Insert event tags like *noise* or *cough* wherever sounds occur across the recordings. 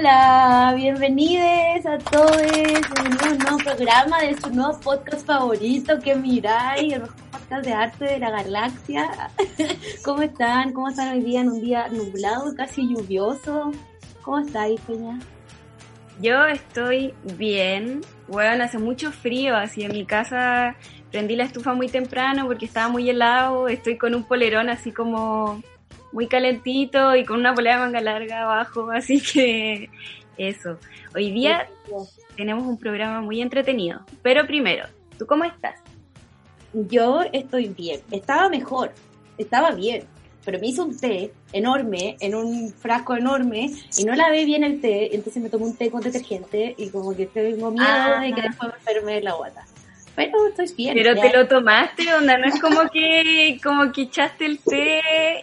Hola, bienvenidos a todos a un nuevo programa de su nuevo podcast favorito que miráis, el mejor podcast de arte de la galaxia. *laughs* ¿Cómo están? ¿Cómo están hoy día en un día nublado, casi lluvioso? ¿Cómo estáis, Peña? Yo estoy bien. Bueno, hace mucho frío, así en mi casa prendí la estufa muy temprano porque estaba muy helado. Estoy con un polerón así como muy calentito y con una polea de manga larga abajo, *laughs* así que eso. Hoy día tenemos un programa muy entretenido, pero primero, ¿tú cómo estás? Yo estoy bien, estaba mejor, estaba bien, pero me hice un té enorme, en un frasco enorme, y no lavé bien el té, entonces me tomé un té con detergente y como que tengo miedo Ah. de que después me enferme la guata. Pero estoy bien. Pero ya. te lo tomaste, onda, no es como que como que echaste el té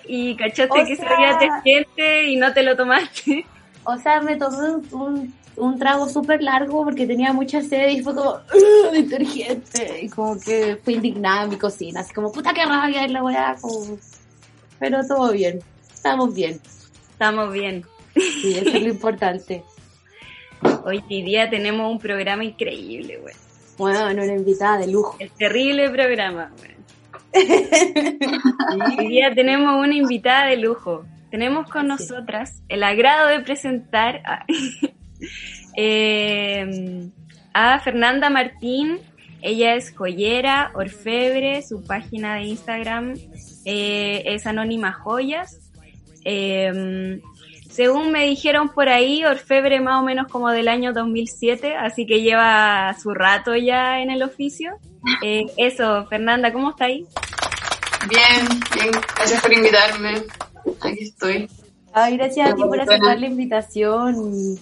y cachaste O que sea- sabía detergente y no te lo tomaste. O sea, me tomé un, un, un trago súper largo porque tenía mucha sed y fue como, "Ugh, detergente. Y como que fue indignada en mi cocina, así como, puta que rabia es la weá. como- Pero todo bien, estamos bien. Estamos bien. Sí, eso es lo *laughs* importante. Hoy día tenemos un programa increíble, güey. Bueno, una invitada de lujo. El terrible programa. Hoy día tenemos una invitada de lujo. Tenemos con nosotras el agrado de presentar a, *laughs* eh, a Fernanda Martín. Ella es joyera, orfebre, su página de Instagram eh, es Anónima Joyas. Eh, según me dijeron por ahí, orfebre más o menos como del año 2007, así que lleva su rato ya en el oficio. Eh, eso, Fernanda, ¿cómo está ahí? Bien, bien, gracias por invitarme. Aquí estoy. Ay, gracias a ti por Buena. aceptar la invitación.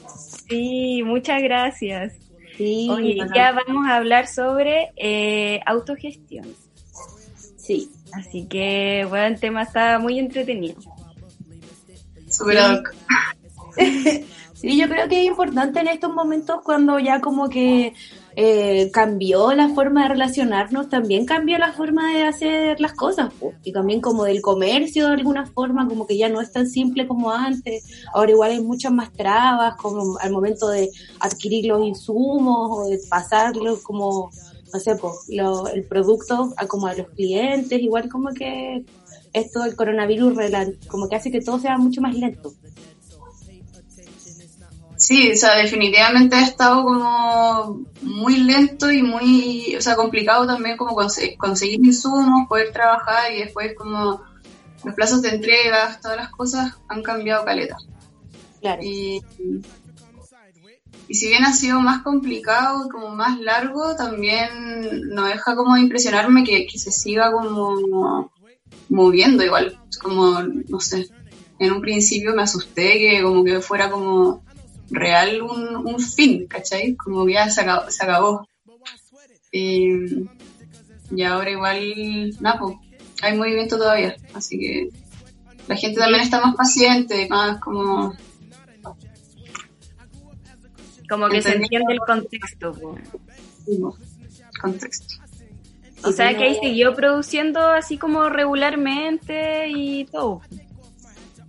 Sí, muchas gracias. Sí, Oye, ajá. ya vamos a hablar sobre eh, autogestión. sí. Así que, bueno, el tema está muy entretenido. *laughs* Sí, yo creo que es importante en estos momentos cuando ya como que eh, cambió la forma de relacionarnos, también cambió la forma de hacer las cosas, po. y también como del comercio de alguna forma, como que ya no es tan simple como antes, ahora igual hay muchas más trabas, como al momento de adquirir los insumos o de pasarlos como, no sé, po, lo- el producto a como a los clientes, igual como que esto del coronavirus como que hace que todo sea mucho más lento. Sí, o sea, definitivamente ha estado como muy lento y muy, o sea, complicado también como conse- conseguir insumos, poder trabajar y después como los plazos de entrega, todas las cosas han cambiado caleta. Claro. Y, y si bien ha sido más complicado y como más largo, también no deja como de impresionarme que, que se siga como moviendo igual. Como, no sé, en un principio me asusté que como que fuera como real un, un fin, ¿cachai? Como que ya se acabó. Se acabó. Y, y ahora igual, nada, pues, hay movimiento todavía, así que la gente también está más paciente, más como Como que se entiende el contexto. mismo contexto. O sea, que ahí siguió produciendo así como regularmente y todo.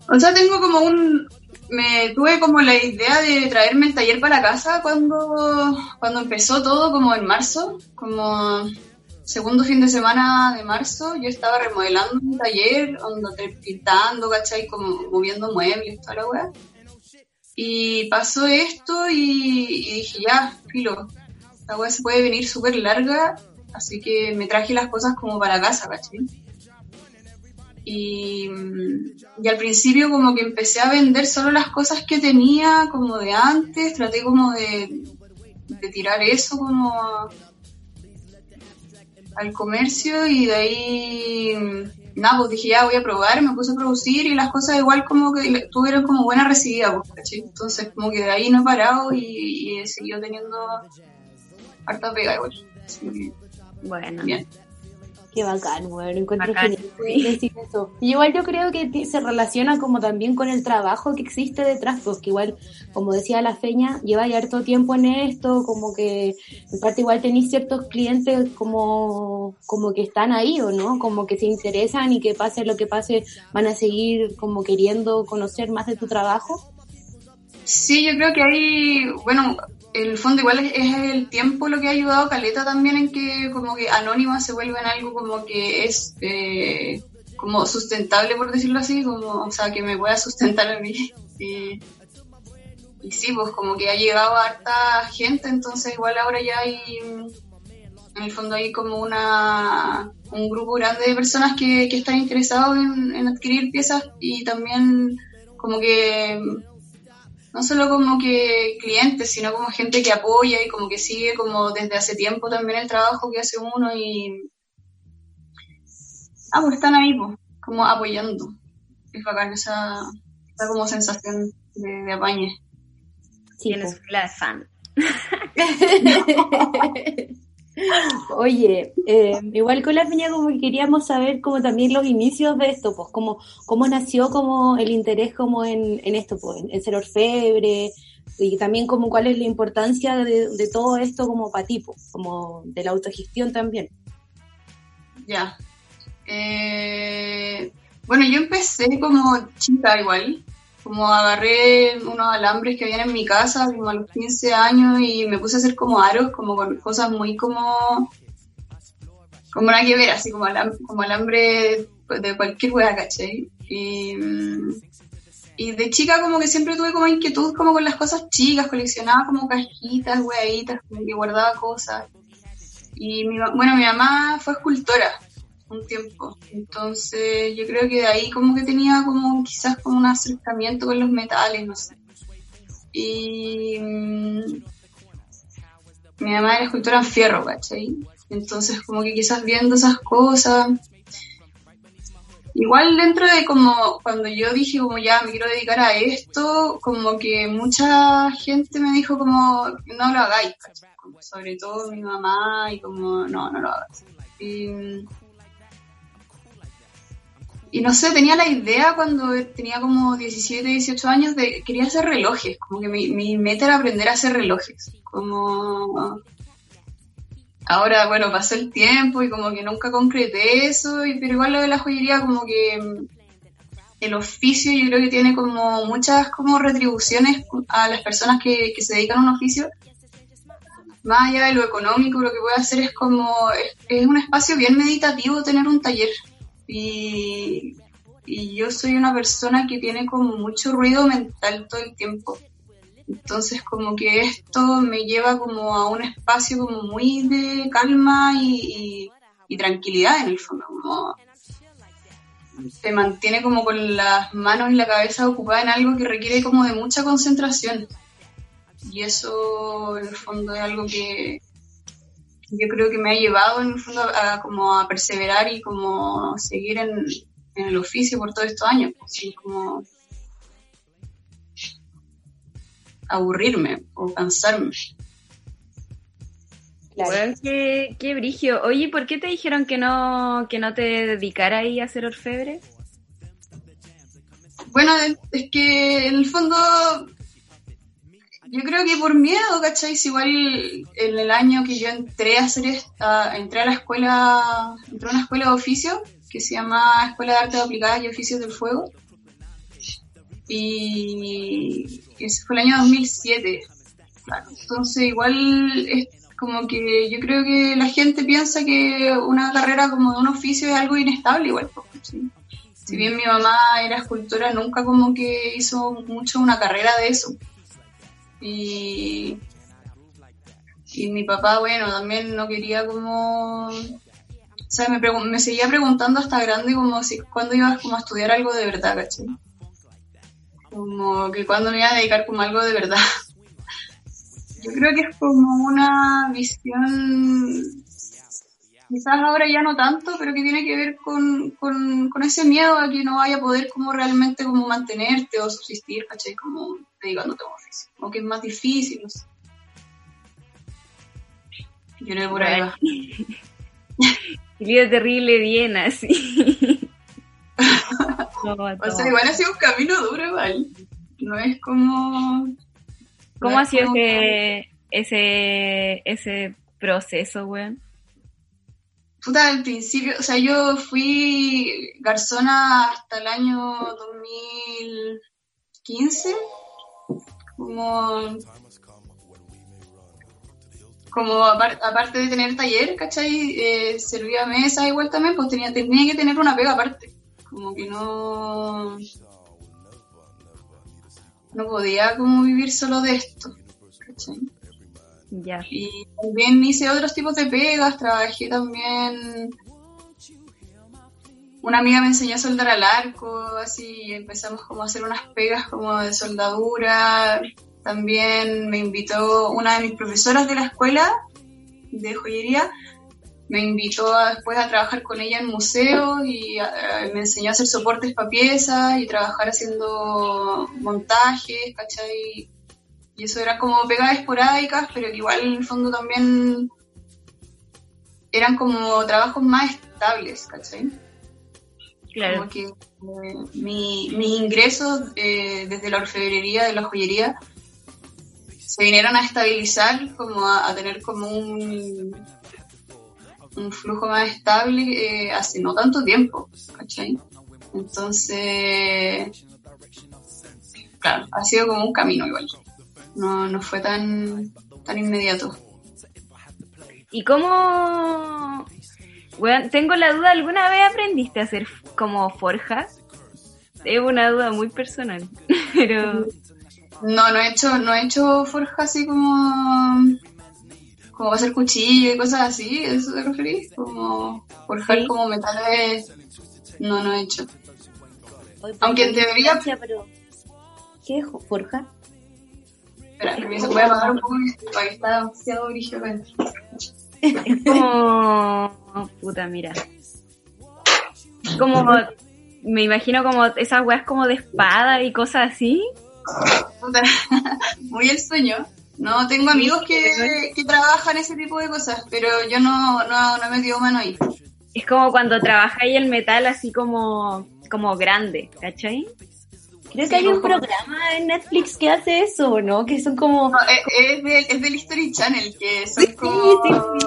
O sea, tengo como un... Me tuve como la idea de traerme el taller para casa cuando, cuando empezó todo, como en marzo, como segundo fin de semana de marzo, yo estaba remodelando un taller, onda, pintando, ¿cachai? Como moviendo muebles, toda la weá. Y pasó esto y, y dije, ya, filo, la weá se puede venir súper larga, así que me traje las cosas como para casa, ¿cachai? Y, mm, y al principio como que empecé a vender solo las cosas que tenía como de antes, traté como de, tirar eso como al comercio y de ahí mm, nada, pues dije ya voy a probar, me puse a producir y las cosas igual como que tuvieron como buena recibida, pues. Entonces como que de ahí no he parado y, y he seguido teniendo harta pega igual. Así Bueno, bien. Qué bacán, bueno, encuentro Bacán, genial sí. decir eso. Y igual yo creo que se relaciona como también con el trabajo que existe detrás, pues que igual, como decía la Feña, lleva ya harto tiempo en esto, como que en parte igual tenéis ciertos clientes como, como que están ahí, ¿o no? Como que se interesan y que pase lo que pase, van a seguir como queriendo conocer más de tu trabajo. Sí, yo creo que hay, bueno, en el fondo igual es, el tiempo lo que ha ayudado a Caleta también en que como que Anónima se vuelve en algo como que es eh, como sustentable, por decirlo así, como, o sea, que me pueda sustentar a mí. *laughs* Y, y sí, pues como que ha llegado a harta gente, entonces igual ahora ya hay, en el fondo hay como una un grupo grande de personas que, que están interesados en, en adquirir piezas y también como que no solo como que clientes, sino como gente que apoya y como que sigue como desde hace tiempo también el trabajo que hace uno y... Ah, pues están ahí, pues, como apoyando. Es bacán esa, esa como sensación de, de apañe. Sí, tienes po. fila de fan. *laughs* *laughs* Oye, eh, igual con la piña como que queríamos saber como también los inicios de esto, pues como cómo nació como el interés como en, en esto, pues en, ser orfebre y también como cuál es la importancia de, de todo esto como para ti, pues, como de la autogestión también. Ya. Eh, bueno, yo empecé como chica igual, como agarré unos alambres que habían en mi casa como a los 15 años y me puse a hacer como aros, como con cosas muy como... Como nada que ver, así como, alam- como alambre de cualquier wea, ¿cachai? Y, y de chica como que siempre tuve como inquietud como con las cosas chicas, coleccionaba como cajitas, weaditas, como que guardaba cosas. Y mi, bueno, mi mamá fue escultora un tiempo. Entonces yo creo que de ahí como que tenía como quizás como un acercamiento con los metales, no sé. Y mm, mi mamá era escultora en fierro, ¿cachai? Entonces como que quizás viendo esas cosas. Igual dentro de como cuando yo dije como ya me quiero dedicar a esto, como que mucha gente me dijo como no lo hagáis, sobre todo mi mamá y como no, no lo hagas. Y, y no sé, tenía la idea cuando tenía como 17, 18 años de quería hacer relojes, como que mi, mi meta era aprender a hacer relojes, como ahora, bueno, pasó el tiempo y como que nunca concreté eso, y, pero igual lo de la joyería como que el oficio yo creo que tiene como muchas como retribuciones a las personas que, se dedican a un oficio, más allá de lo económico, lo que puede hacer es como, es un espacio bien meditativo tener un taller. Y, y yo soy una persona que tiene como mucho ruido mental todo el tiempo. Entonces como que esto me lleva como a un espacio como muy de calma y, y, tranquilidad en el fondo, como te mantiene como con las manos y la cabeza ocupada en algo que requiere como de mucha concentración. Y eso en el fondo es algo que yo creo que me ha llevado en el fondo a, como a perseverar y como seguir en, en el oficio por todos estos años, así como aburrirme o cansarme. Claro. Weón, qué, qué brigio. Oye, ¿por qué te dijeron que no, que no te dedicara ahí a ser orfebre? Bueno, es que en el fondo yo creo que por miedo, ¿cachai? Igual en el año que yo entré a hacer esta, entré a la escuela, entré a una escuela de oficio que se llama Escuela de Artes Aplicadas y Oficios del Fuego. Y ese fue el año 2007. Claro. Entonces igual es como que yo creo que la gente piensa que una carrera como de un oficio es algo inestable igual. Si bien mi mamá era escultora, nunca como que hizo mucho una carrera de eso. Y, y mi papá, bueno, también no quería como O sea, me, me seguía preguntando hasta grande como si cuándo iba como a estudiar algo de verdad, ¿cachai? Como que cuándo me iba a dedicar como algo de verdad. *laughs* Yo creo que es como una visión, quizás ahora ya no tanto, pero que tiene que ver con, con, con ese miedo a que no vaya a poder como realmente como mantenerte o subsistir, ¿cachai? Como dedicándote a un oficio. O que es más difícil, no sé. Yo creo que por ahí va. *laughs* Terrible bien así. *laughs* No, O sea, igual ha sido un camino duro, igual. No es como. ¿Cómo no ha sido como- ese, ese, ese proceso, weón? Puta, al principio, o sea, yo fui garzona hasta el año 2015. Como. Como apar- aparte de tener taller, ¿cachai? Eh, servía mesa igual también, pues tenía, tenía que tener una pega aparte. Como que no. No podía como vivir solo de esto, ¿cachai? Ya. Y también hice otros tipos de pegas, trabajé también. Una amiga me enseñó a soldar al arco, así, empezamos como a hacer unas pegas como de soldadura. También me invitó una de mis profesoras de la escuela de joyería, me invitó a- después a trabajar con ella en museos y eh, me enseñó a hacer soportes para piezas y trabajar haciendo montajes, ¿cachai? Y eso era como pegadas esporádicas, pero que igual en el fondo también eran como trabajos más estables, ¿cachai? Claro. Como que eh, mi, mis ingresos eh, desde la orfebrería, de la joyería, se vinieron a estabilizar, como a, a tener como un, un flujo más estable eh, hace no tanto tiempo, ¿cachai? Entonces, claro, ha sido como un camino igual. No, no fue tan, tan inmediato. ¿Y cómo, weón, tengo la duda, ¿alguna vez aprendiste a hacer como forjas? Es una duda muy personal, *laughs* pero No, no he hecho, no he hecho forja así como como hacer cuchillo y cosas así, ¿eso te referís? Como forjar Sí. como metales, no, no he hecho. Hoy Aunque en teoría- pero... ¿Qué es Forja? Espera, permiso, voy a apagar un poco mi estufa, que está demasiado brillo es como, puta, mira. Como, me imagino como esas weas como de espada y cosas así. *laughs* Muy el sueño. No, tengo amigos que, que trabajan ese tipo de cosas, pero yo no, no, no he metido mano ahí. Es como cuando trabajáis el metal así como, como grande, ¿cachai? Creo Sí, que hay un como- programa en Netflix que hace eso, ¿no? Que son como... No, es, es, de- es del History Channel, que son Sí, como, sí, sí.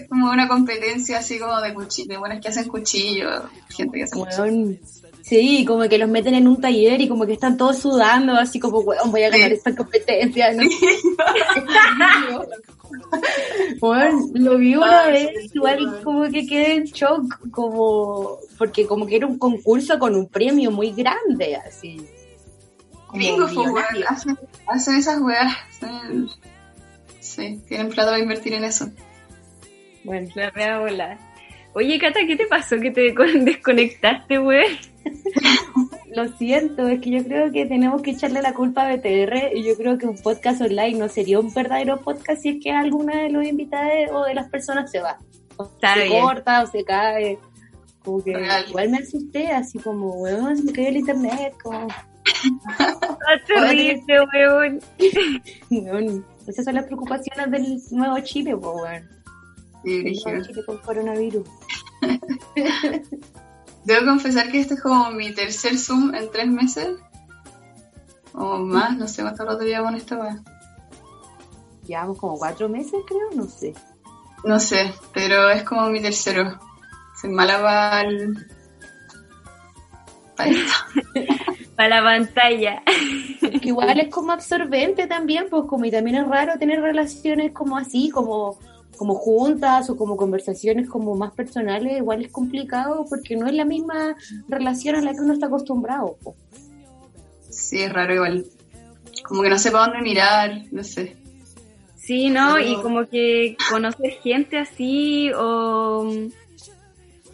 Es como una competencia así como de cuchillo, de buenas que hacen cuchillo, gente que hace. Weón, Sí, como que los meten en un taller y como que están todos sudando, así como, weón, voy a ganar Sí. esta competencia. ¿no? *laughs* Lo vi una vez, igual como que quedé en shock, como, porque como que era un concurso con un premio muy grande, así. Millonario. hacen, hacen esas weas. Sí, tienen plata para invertir en eso. Bueno, La rea volar. Oye, Cata, ¿qué te pasó que te con- desconectaste, güey? *laughs* lo siento, es que yo creo que tenemos que echarle la culpa a BTR y yo creo que un podcast online no sería un verdadero podcast si es que alguna de los invitados o de las personas se va. O Está se bien. corta o se cae. Como que Real. igual me asusté, así como, weón, se me cayó el internet, como, Está terrible, *laughs* weón. esas son las preocupaciones del nuevo Chile, weón. Chile con coronavirus. *laughs* Debo confesar que este es como mi tercer Zoom en tres meses. O más, no sé cuánto rato llevamos en esta wea. Llevamos como cuatro meses, creo, no sé. No sé, pero es como mi tercero. Soy mala para el... para esto. *laughs* Para la pantalla. Que igual es como absorbente también, pues como y también es raro tener relaciones como así, como, como juntas o como conversaciones como más personales, igual es complicado porque no es la misma relación a la que uno está acostumbrado. po. Sí, es raro igual. Como que no sé para dónde mirar, no sé. Sí, ¿no? Pero- Y como que conocer gente así o,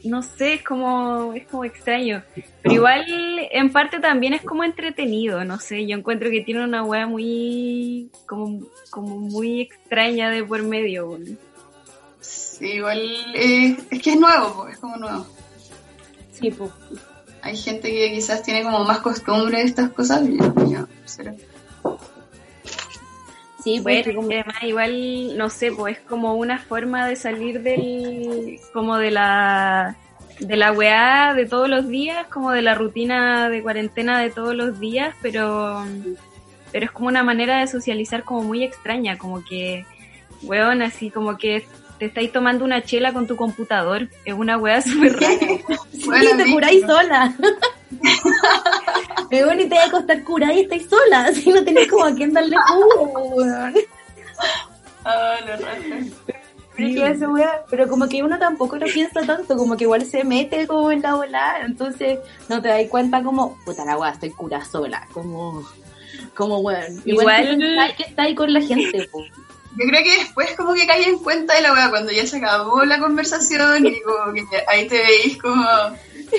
no sé, es como, es como extraño. Pero igual, en parte también es como entretenido, no sé, yo encuentro que tiene una wea muy, como, como muy extraña de por medio. weón. Sí, igual eh, es que es nuevo, po, es como nuevo. Sí, pues. Hay gente que quizás tiene como más costumbre de estas cosas y yo, yo, cero. Sí, pues, Bueno, además igual, no sé, pues es como una forma de salir del, como de la, de la weá de todos los días, como de la rutina de cuarentena de todos los días, pero, pero es como una manera de socializar como muy extraña, como que, weón, así como que te estáis tomando una chela con tu computador, es una weá súper *laughs* rara. Bueno, sí, te a mí- curáis sola. *laughs* Pero bueno, y te vas a acostar curada y estáis sola, *laughs* así no tenés como a quién darle jugo, weón. Ah, lo. Pero, pero como que uno tampoco lo piensa tanto, como que igual se mete como en la volada, entonces no te das cuenta como, puta la weá, estoy cura sola, como, como weón. Igual, Igual- que está ahí con la gente, po. Yo creo que después como que caí en cuenta de la weá cuando ya se acabó la conversación y como que ahí te veis como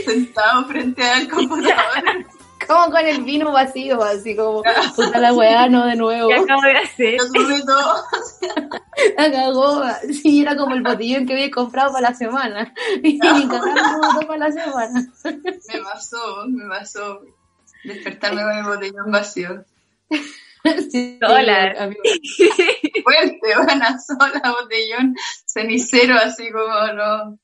sentado frente al *laughs* computador. Como con el vino vacío, así como, puta la weá, no de nuevo. ¿Qué acabo de hacer? Todo. La cagó, sí, era como el botellón que había comprado para la semana. Y cagando todo para la semana. Me pasó, me pasó. Despertarme con el botellón vacío. *laughs* Sí, *laughs* Sola. amigo. Fuerte, buena sola, botellón cenicero, así como no.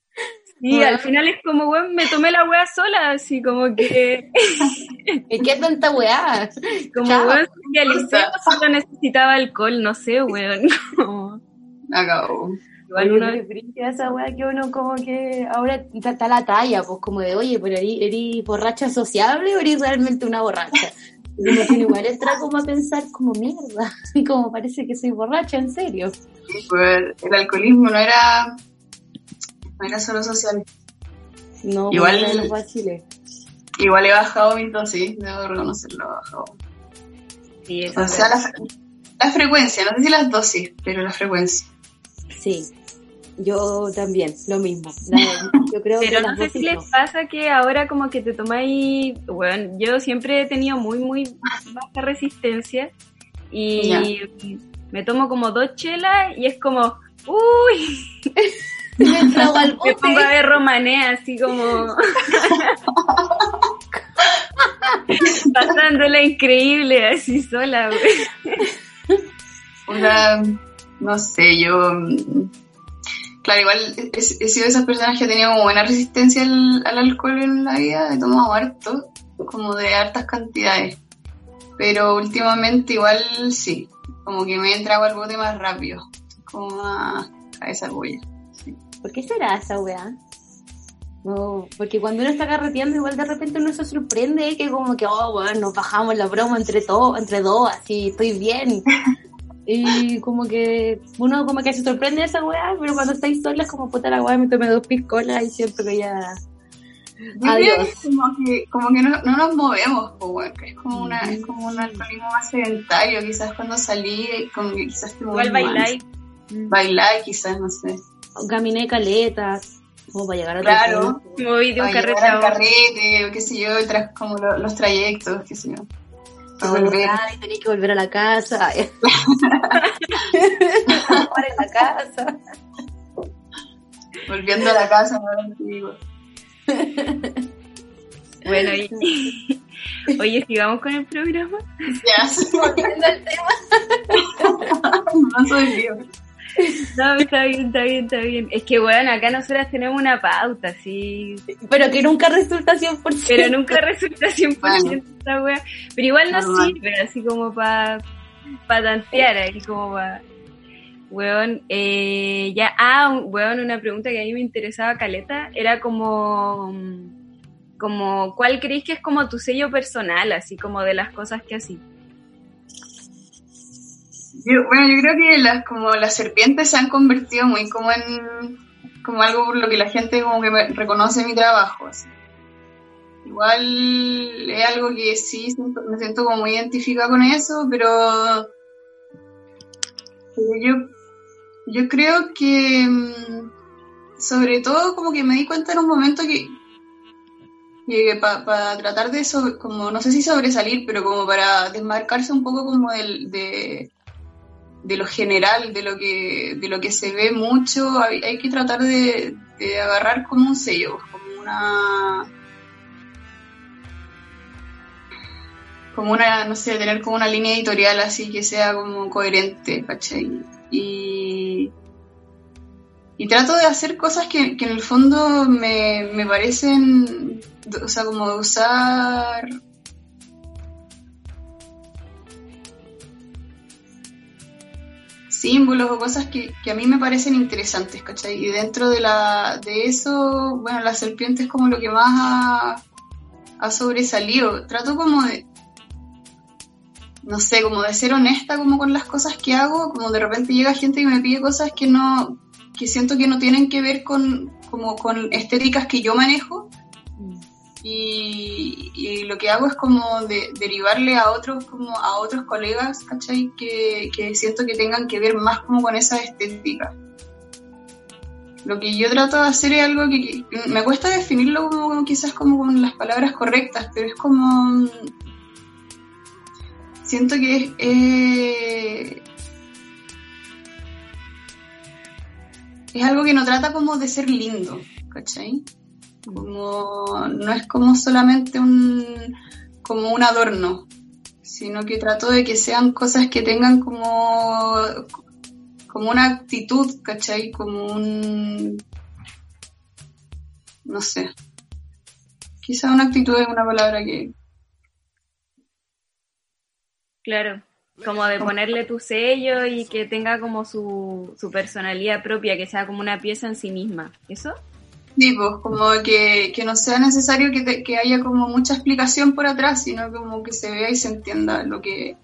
Y al final es como, weón, me tomé la weá sola, así como que, *laughs* ¿Y qué tanta weá? como Chao. weón, socialicé, solo necesitaba alcohol, no sé, weón. Como, Acabó. igual uno, brilla esa weá que uno como que ahora está, la talla, pues como de, oye, pero eres borracha sociable o eres realmente una borracha. Y uno tiene igual entra como a pensar como mierda, *laughs* y como parece que soy borracha, en serio. Sí, pues, el alcoholismo no era, no era solo social. No, Igual- bueno, no fue a Chile. Igual he bajado mi dosis, debo reconocerlo, he bajado. sí, O sea, la, la frecuencia, no sé si las dosis, pero la frecuencia. Sí, yo también, lo mismo. Yo creo Pero que no sé si les pasa que ahora como que te tomáis, bueno, yo siempre he tenido muy, muy baja resistencia y me tomo como dos chelas y es como, uy, *laughs* Me trago al me pongo a ver romané así como *laughs* pasándola increíble así sola, güey. Una, no sé, yo. Claro, igual he, he sido de esas personas que ha tenido como buena resistencia al, al alcohol en la vida, he tomado harto, como de hartas cantidades. Pero últimamente igual sí, como que me he entrado al bote más rápido, como más cabeza bulla. ¿Por qué será esa weá? No, porque cuando uno está carreteando, igual de repente uno se sorprende que como que, oh, bueno, nos bajamos la broma entre todos, entre dos, así, estoy bien. *laughs* Y como que uno como que se sorprende de esa weá, pero cuando estáis solas, como puta la weá, me tomé dos piscolas y siento que ya... Yo Adiós. que como que, como que no, no nos movemos, pues, bueno, que es como una, es como un alcoholismo más sedentario, quizás cuando salí, como que quizás te Igual bailáis. más. Bailar quizás, no sé. Caminé caleta, como para llegar a Claro. Moví de un carrete carrete, o qué sé yo, tras, como lo- los trayectos, qué sé yo. Volver. y tenés que volver a la casa. *laughs* Para en la casa. Volviendo a la casa, no. Bueno, y... *laughs* oye, sigamos con el programa. Ya, Volviendo al tema. *laughs* no soy lío. *laughs* No, está bien, está bien, está bien. Es que, bueno, acá nosotras tenemos una pauta, sí. Pero que nunca resulta 100%. Pero nunca resulta 100% Bueno. esta wea. Pero igual nos Normal. sirve, así como para pa tantear, ahí como para... Weón, eh, ya, ah, weón, una pregunta que a mí me interesaba, Caleta, era como, como, ¿cuál creéis que es como tu sello personal, así como de las cosas que así? Yo, bueno, yo creo que las, como las serpientes se han convertido muy como en como algo por lo que la gente como que me reconoce mi trabajo. Igual es algo que sí me siento como muy identificada con eso, pero, yo, yo creo que mm, sobre todo como que me di cuenta en un momento que, para tratar de como no sé si sobresalir, pero como para desmarcarse un poco como del, de, de lo general, de lo que, de lo que se ve mucho, hay, que tratar de, de, agarrar como un sello, como una como una, no sé, tener como una línea editorial así que sea como coherente, ¿cachai? Y, y trato de hacer cosas que, que en el fondo me, me parecen, o sea, como de usar símbolos o cosas que, que, a mí me parecen interesantes, ¿cachai? Y dentro de, la, de eso, bueno, la serpiente es como lo que más ha, sobresalido. Trato como de, no sé, como de ser honesta como con las cosas que hago, como de repente llega gente y me pide cosas que no, que siento que no tienen que ver con, como con estéticas que yo manejo. Y, lo que hago es como de, derivarle a otros, como a otros colegas, ¿cachai? Que, que siento que tengan que ver más como con esa estética. Lo que yo trato de hacer es algo que, me cuesta definirlo como, quizás como con las palabras correctas, pero es como siento que es, eh, es algo que no trata como de ser lindo, ¿cachai? Como, no es como solamente un, como un adorno, sino que trato de que sean cosas que tengan como, como una actitud, ¿cachai? Como un, no sé, quizá una actitud es una palabra que, Claro, como de ponerle tu sello y que tenga como su, su personalidad propia, que sea como una pieza en sí misma. ¿Eso? Sí, pues como que, que no sea necesario que, que haya como mucha explicación por atrás, sino como que se vea y se entienda lo que,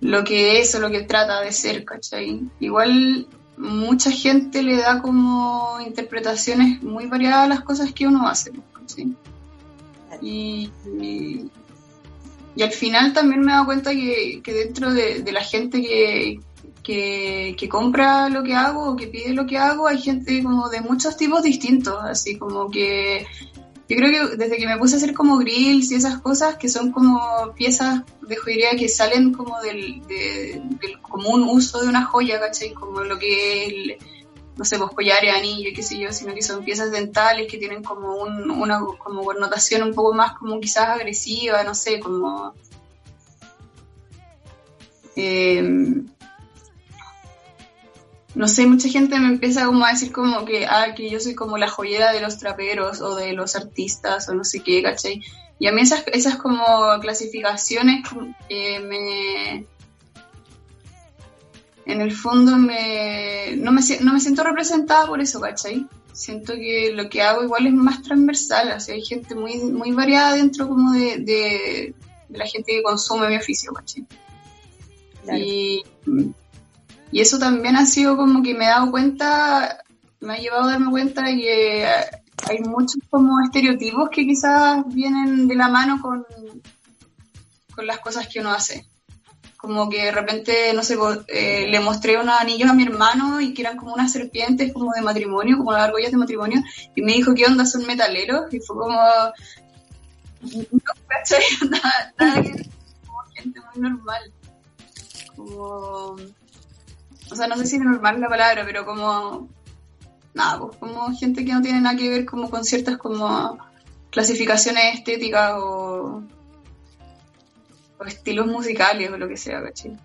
lo que es o lo que trata de ser, ¿cachai? Igual mucha gente le da como interpretaciones muy variadas a las cosas que uno hace, ¿cachai? y, y al final también me he dado cuenta que, dentro de, la gente que, que, compra lo que hago o que pide lo que hago, hay gente como de muchos tipos distintos, así como que yo creo que desde que me puse a hacer como grills y esas cosas que son como piezas de joyería que salen como del, del común uso de una joya, ¿cachai? Como lo que es no sé, pues collares, anillos, qué sé yo, sino que son piezas dentales que tienen como una como connotación un poco más como quizás agresiva, no sé, como... Em, no sé, mucha gente me empieza como a decir como que, ah, que yo soy como la joyera de los traperos o de los artistas o no sé qué, ¿cachai? Y a mí esas, esas como clasificaciones eh, me en el fondo me, no, me, no me siento representada por eso, ¿cachai? Siento que lo que hago igual es más transversal, o sea, hay gente muy, muy variada dentro como de, de, la gente que consume mi oficio, ¿cachai? Y, y eso también ha sido como que me he dado cuenta, me ha llevado a darme cuenta de que hay muchos como estereotipos que quizás vienen de la mano con, con las cosas que uno hace como que de repente, no sé, eh, le mostré unos anillos a mi hermano y que eran como unas serpientes como de matrimonio, como las argollas de matrimonio, y me dijo, ¿qué onda? ¿Son metaleros? Y fue como, no. *laughs* *laughs* Nada, nada que como gente muy normal. Como, o sea, no sé si es normal la palabra, pero como, nada, pues como gente que no tiene nada que ver como con ciertas como clasificaciones estéticas o estilos musicales o lo que sea, ¿cachai?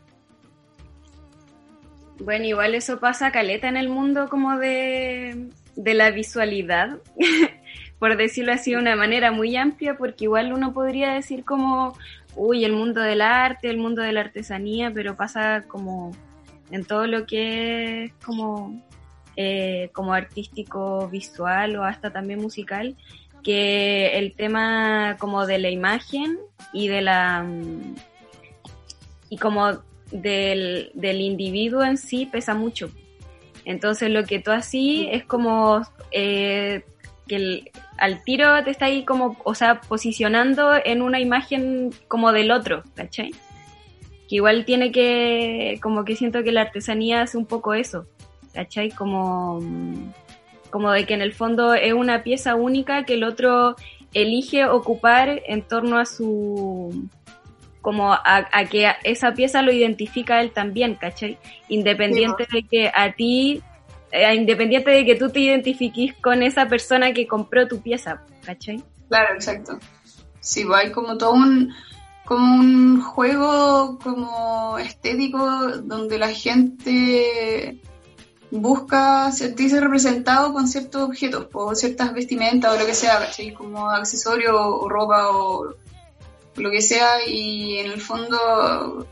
Bueno, igual eso pasa caleta en el mundo como de, de la visualidad, *laughs* por decirlo así de una manera muy amplia, porque igual uno podría decir como, uy, el mundo del arte, el mundo de la artesanía, pero pasa como en todo lo que es como, eh, como artístico, visual o hasta también musical, que el tema como de la imagen y de la y como del, del individuo en sí pesa mucho. Entonces lo que tú así es como eh, que al tiro te está ahí como, o sea, posicionando en una imagen como del otro, ¿cachai? Que igual tiene que, como que siento que la artesanía hace un poco eso, ¿cachai? Como como de que en el fondo es una pieza única que el otro elige ocupar en torno a su como a, que esa pieza lo identifica él también, ¿cachai? Independiente de que a ti, eh, independiente de que tú te identifiques con esa persona que compró tu pieza, ¿cachai? Claro, exacto. Sí, pues hay como todo un, como un juego como estético donde la gente busca sentirse representado con ciertos objetos, o ciertas vestimentas o lo que sea, ¿cachai? Como accesorio o ropa o lo que sea, y en el fondo,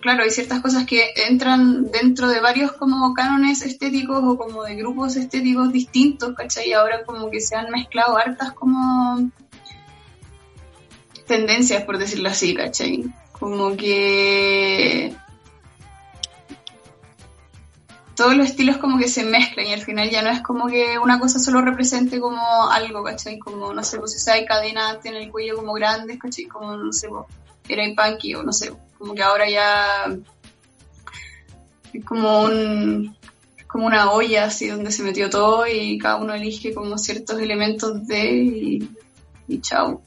claro, hay ciertas cosas que entran dentro de varios como cánones estéticos o como de grupos estéticos distintos, ¿cachai? Y ahora como que se han mezclado hartas como tendencias, por decirlo así, ¿cachai? Como que todos los estilos como que se mezclan y al final ya no es como que una cosa solo represente como algo, ¿cachai? Como, no sé, pues si hay cadenas en el cuello como grandes, ¿cachai? Como, no sé, pues, era punky o no sé, como que ahora ya es como un como una olla así donde se metió todo y cada uno elige como ciertos elementos de y, y chao.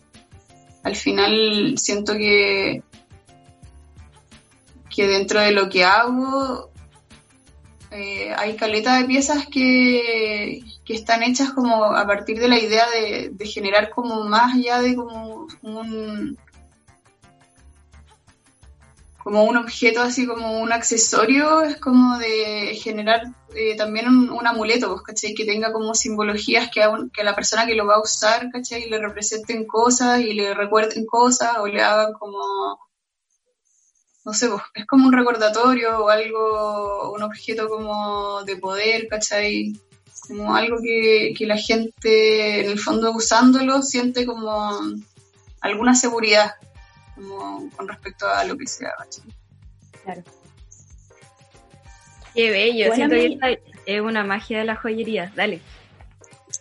Al final siento que que dentro de lo que hago eh, hay caleta de piezas que, están hechas como a partir de la idea de, generar como más allá de como un como un objeto así como un accesorio es como de generar eh, también un, amuleto pues, ¿cachai? que tenga como simbologías que a, que la persona que lo va a usar ¿cachai? le representen cosas y le recuerden cosas o le hagan como no sé, pues, es como un recordatorio o algo, un objeto como de poder, ¿cachai? Como algo que, la gente, en el fondo, usándolo, siente como alguna seguridad, con respecto a lo que sea. Claro. Qué bello, siento que es una magia de la joyería, dale.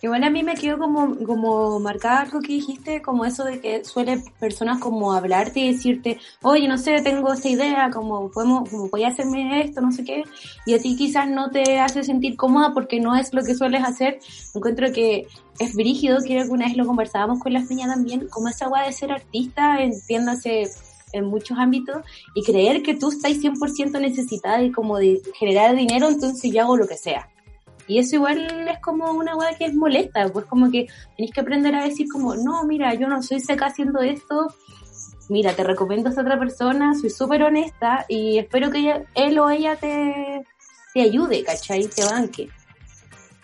Igual a mí me quedó como, como marcada algo que dijiste, como eso de que suele personas como hablarte y decirte, oye, no sé, tengo esta idea, como podemos, como voy a hacerme esto, no sé qué, y a ti quizás no te hace sentir cómoda porque no es lo que sueles hacer. Encuentro que es brígido, que alguna vez lo conversábamos con las niñas también, como esa agua de ser artista, entiéndase en muchos ámbitos, y creer que tú estás 100% necesitada y como de generar dinero, entonces yo hago lo que sea y eso igual es como una weá que es molesta, pues como que tenés que aprender a decir como, no, mira, yo no soy seca haciendo esto, mira, te recomiendo a esta otra persona, soy súper honesta y espero que él o ella te, te ayude, ¿cachai? Te banque.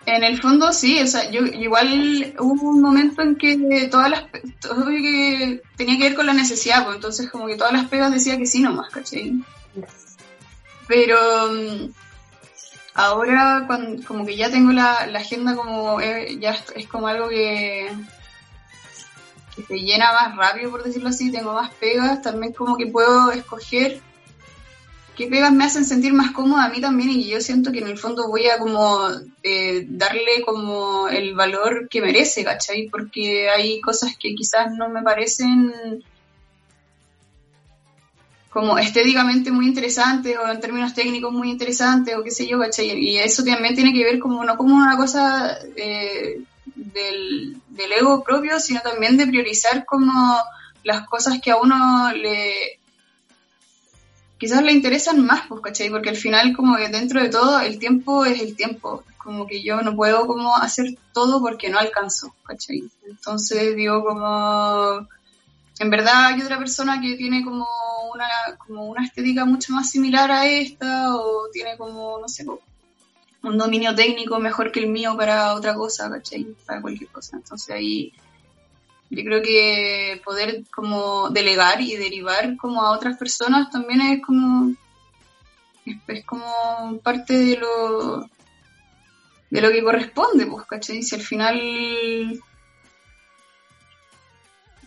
En el fondo sí, o sea, yo igual hubo un momento en que todas las todo que tenía que ver con la necesidad, pues entonces como que todas las pegas decía que sí nomás, ¿cachai? Pero mm, ahora cuando, como que ya tengo la, agenda como eh, ya es como algo que se llena más rápido por decirlo así, tengo más pegas, también como que puedo escoger qué pegas me hacen sentir más cómoda a mí también y yo siento que en el fondo voy a como eh, darle como el valor que merece, ¿cachai? Porque hay cosas que quizás no me parecen como estéticamente muy interesantes o en términos técnicos muy interesantes o qué sé yo, ¿cachai? Y eso también tiene que ver como no como una cosa eh, del, ego propio, sino también de priorizar como las cosas que a uno le quizás le interesan más, pues, ¿cachai? Porque al final como que dentro de todo el tiempo es el tiempo, como que yo no puedo como hacer todo porque no alcanzo, ¿cachai? Entonces digo como en verdad hay otra persona que tiene como una, como una estética mucho más similar a esta o tiene como, no sé, un dominio técnico mejor que el mío para otra cosa, ¿cachai? Para cualquier cosa. Entonces ahí yo creo que poder como delegar y derivar como a otras personas también es como es, como parte de lo de lo que corresponde, pues, ¿cachai? Si al final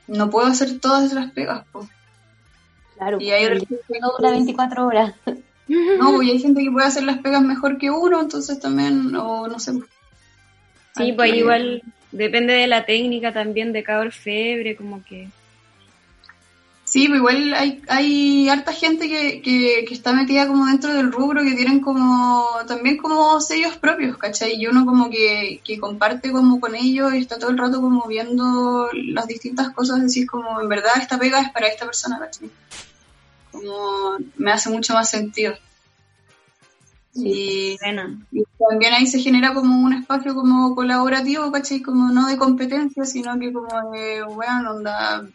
no puedo hacer todas las pegas, pues. Claro, y hay gente que dura 24 horas. *laughs* No, y hay gente que puede hacer las pegas mejor que uno, entonces también, o no sé. Sí, pues igual depende de la técnica también de cada orfebre, como que. Sí, pues igual hay, hay harta gente que, que, está metida como dentro del rubro, que tienen como también como sellos propios, ¿cachai? Y uno como que, que comparte como con ellos y está todo el rato como viendo las distintas cosas, decís como en verdad esta pega es para esta persona, ¿cachai? Como me hace mucho más sentido. Y, Bueno, y también ahí se genera como un espacio como colaborativo, ¿cachai? Como no de competencia, sino que como de, bueno, onda,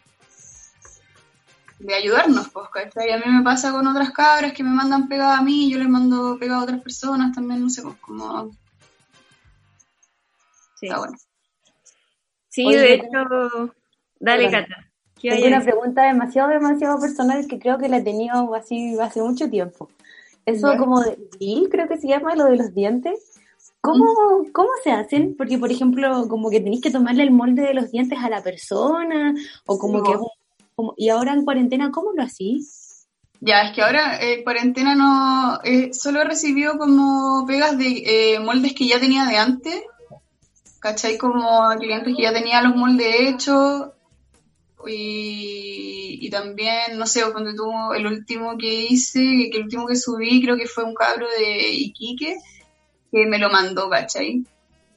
de ayudarnos, pues, ¿cachai? A mí me pasa con otras cabras que me mandan pegada a mí, yo les mando pegada a otras personas también, no sé, pues, como, sí. está bueno. Sí, Oye, de hecho, dale. Cata. ¿Qué Tengo hay una pregunta demasiado, demasiado personal que creo que la he tenido así hace mucho tiempo. Eso como de Bill, creo que se llama, lo de los dientes. ¿Cómo, ¿Cómo se hacen? Porque, por ejemplo, como que tenéis que tomarle el molde de los dientes a la persona, o como que... como- y ahora en cuarentena, ¿cómo lo hacís? Ya, es que ahora eh, cuarentena no, eh, solo he recibido como pegas de eh, moldes que ya tenía de antes, ¿cachai? Como clientes que ya tenían los moldes hechos y, y también, no sé, cuando tuvo el último que hice, que el último que subí creo que fue un cabro de Iquique que me lo mandó, ¿cachai?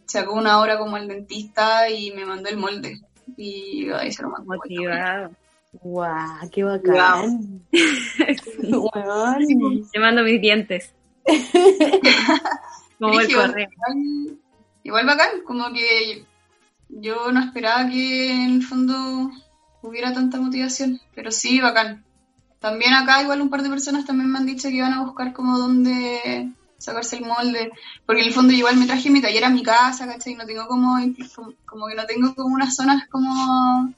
Sacó una hora como el dentista y me mandó el molde y ahí se lo mandó. Motivado. ¡Guau! ¡Qué bacán! *laughs* Weón. Te mando mis dientes. *laughs* Como el correo. Igual, igual bacán, como que yo no esperaba que en el fondo hubiera tanta motivación, pero sí, bacán. También acá igual un par de personas también me han dicho que iban a buscar como dónde sacarse el molde, porque en el fondo igual me traje mi taller a mi casa, ¿cachai? No tengo como, como, que no tengo como unas zonas como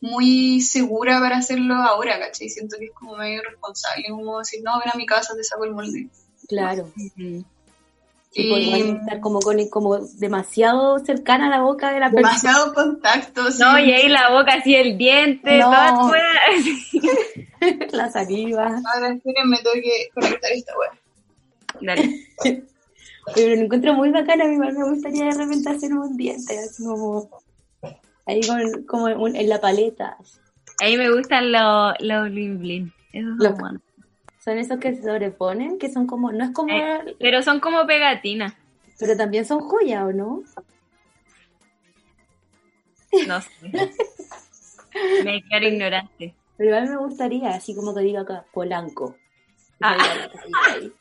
muy segura para hacerlo ahora, ¿cachai? Siento que es como medio irresponsable, como decir, no, ven a mi casa, te saco el molde. Claro. Y- igual estar como, con, como demasiado cercana a la boca de la persona. Demasiado contacto, sí. No, y ahí la boca así, el diente, No. toda afuera. *laughs* la saliva. Ahora esperen, me tengo que conectar esta web. Dale. Pero lo encuentro muy bacana, a mí me gustaría de repente hacer un diente, así como ahí con, como un- en la paleta. así. Ahí me gustan los los bling bling. Buenos. Son esos que se sobreponen, que son como, no es como, Eh, Pero son como pegatinas. pero también son joyas, ¿o no? No sé. Me quedo ignorante. Pero igual me gustaría, así como que diga acá, Polanco. Ah.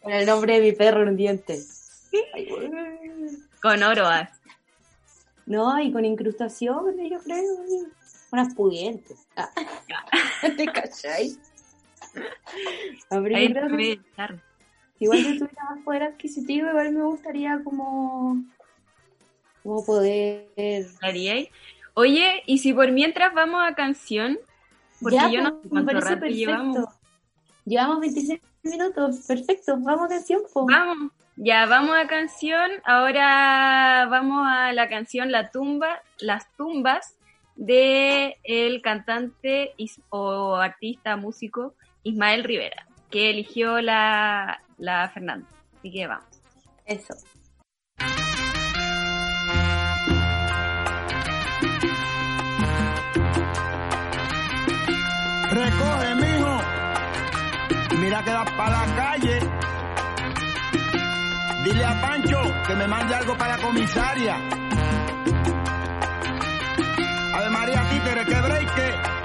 Con el nombre de mi perro en un diente. Ay. Con oro. ah. No, y con incrustaciones, yo creo. Unas pudientes. Ah. *laughs* ¿Te cachai? *laughs* A ver, Ahí yo *laughs* creo que- me echaron. Igual si tuviera más poder adquisitivo, igual me gustaría como, como poder... Oye, y si por mientras vamos a canción, porque Ya, yo no pues, sé me cuánto rato perfecto. llevamos. Llevamos 26 minutos, perfecto, vamos a canción, po. Vamos, ya vamos a canción. Ahora vamos a la canción La tumba, Las tumbas de el cantante o artista músico Ismael Rivera, que eligió la, la Fernanda. Así que vamos. Eso. Recoge, mijo. Mira que vas para la calle. Dile a Pancho que me mande algo para la comisaria. Ave María Títere, que breque.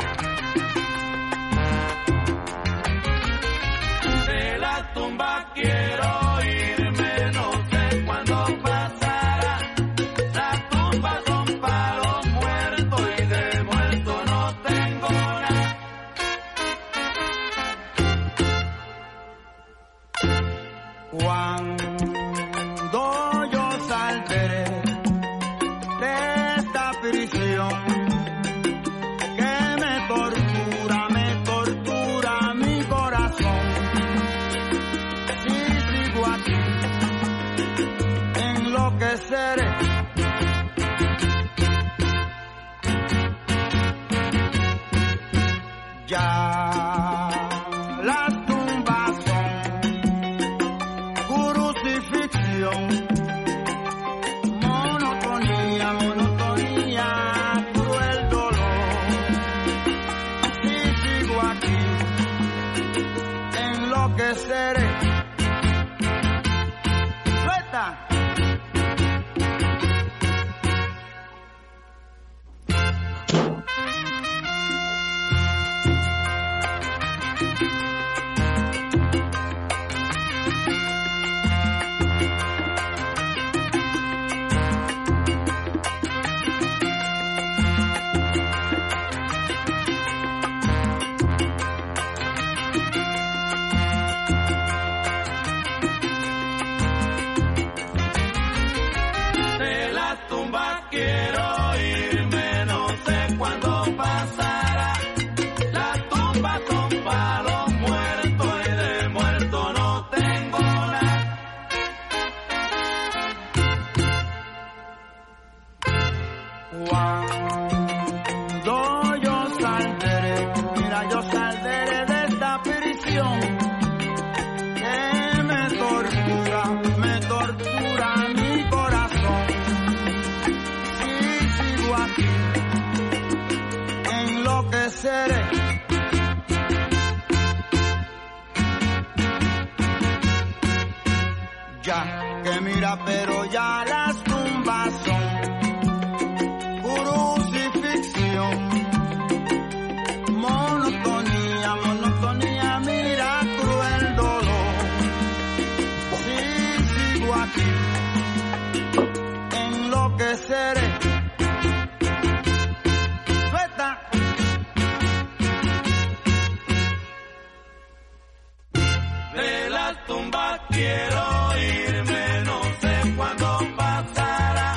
De la tumba quiero irme, no sé cuándo pasará.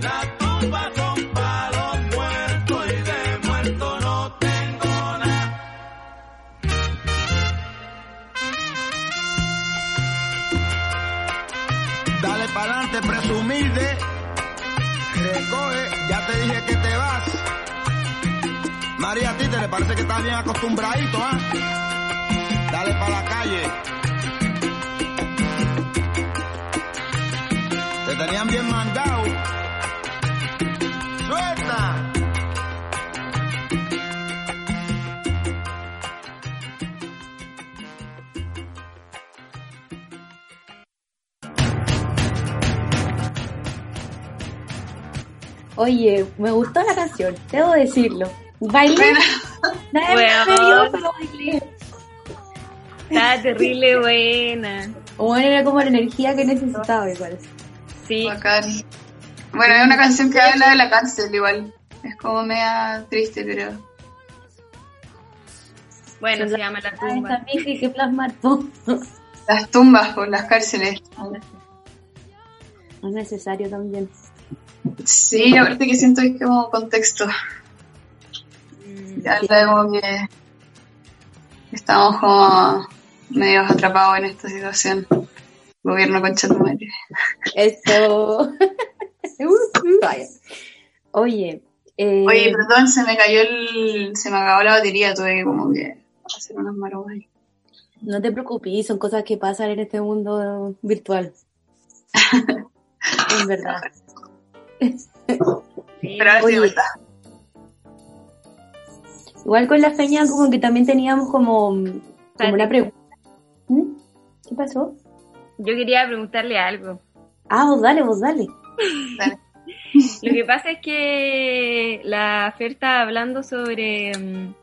La tumba son para los muertos y de muerto no tengo nada. Dale pa'lante, presumide. Recoge, ya te dije que te vas. María, a ti te le parece que estás bien acostumbradito, ¿ah? Pa' la calle. Te tenían bien mandado. ¡Suelta! Oye, me gustó la canción, debo decirlo. Bailé, Bueno. Está terrible buena. Bueno, era como la energía que necesitaba igual. Sí, Bacán. Bueno, es una canción que habla de la cárcel igual. Es como media triste, pero... bueno, se llama La Ah, Tumba. también hay que plasmar todo. Las tumbas por las cárceles. Es necesario también. Sí, aparte que siento que es como contexto. Mm, Ya como que estamos como medio atrapados en esta situación. Gobierno concha tu madre. Esto. *laughs* Vaya. Oye, eh, Oye, perdón, se me cayó el... Se me acabó la batería, tuve que como que hacer unas maromas ahí. no te preocupes, son cosas que pasan en este mundo virtual. *laughs* en verdad. *laughs* Pero ahora sí. ¿verdad? Igual con la feña como que también teníamos como, como una pregunta. ¿Mm? ¿Qué pasó? Yo quería preguntarle algo. Ah, vos dale, vos dale. Dale. Lo que pasa es que la Fer está hablando sobre mm,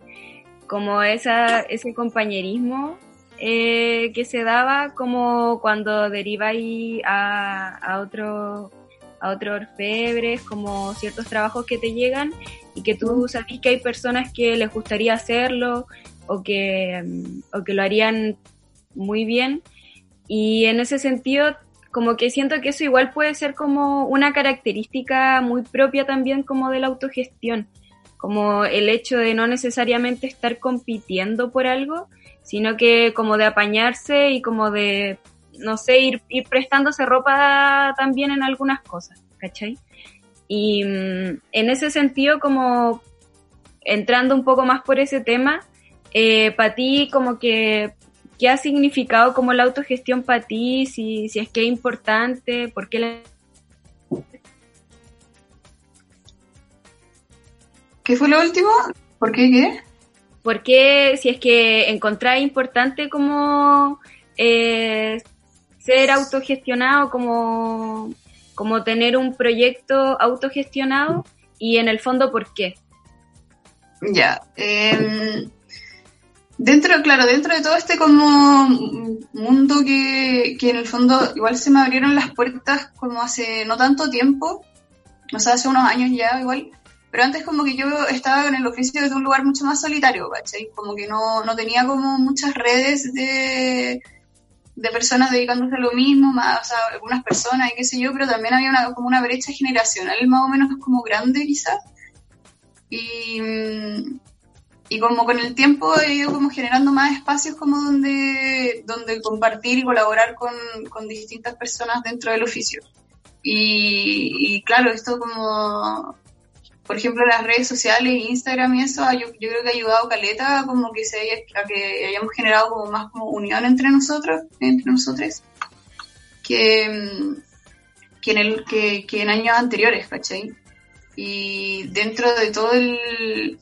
como esa, ese compañerismo eh, que se daba como cuando deriváis a, a otro a otros orfebres, como ciertos trabajos que te llegan y que tú sabes que hay personas que les gustaría hacerlo o que, mm, o que lo harían muy bien. Y en ese sentido, como que siento que eso igual puede ser como una característica muy propia también como de la autogestión, como el hecho de no necesariamente estar compitiendo por algo, sino que como de apañarse y como de, no sé, ir, ir prestándose ropa también en algunas cosas, ¿cachai? Y mm, en ese sentido, como entrando un poco más por ese tema, eh, para ti como que ¿Qué ha significado como la autogestión para ti? Si, si es que es importante, ¿por qué la... ¿Qué fue lo último? ¿Por qué qué? ¿Por qué si es que encontráis importante como eh, ser autogestionado como, como tener un proyecto autogestionado y en el fondo por qué. Ya. em, dentro, claro, dentro de todo este como mundo que, que en el fondo igual se me abrieron las puertas como hace no tanto tiempo, o sea, hace unos años ya igual, pero antes como que yo estaba en el oficio desde un lugar mucho más solitario, ¿cachai? Como que no, no tenía como muchas redes de, de personas dedicándose a lo mismo, más, o sea, algunas personas y qué sé yo, pero también había una, como una brecha generacional más o menos como grande quizás. Y, mm, y como con el tiempo he ido como generando más espacios como donde, donde compartir y colaborar con, con distintas personas dentro del oficio. Y, claro, esto como, por ejemplo, las redes sociales, Instagram y eso, yo, yo creo que ha ayudado Caleta como que se haya, a que hayamos generado como más como unión entre nosotros, entre nosotros, que, que en el, que, que en años anteriores, ¿cachai? Y dentro de todo el,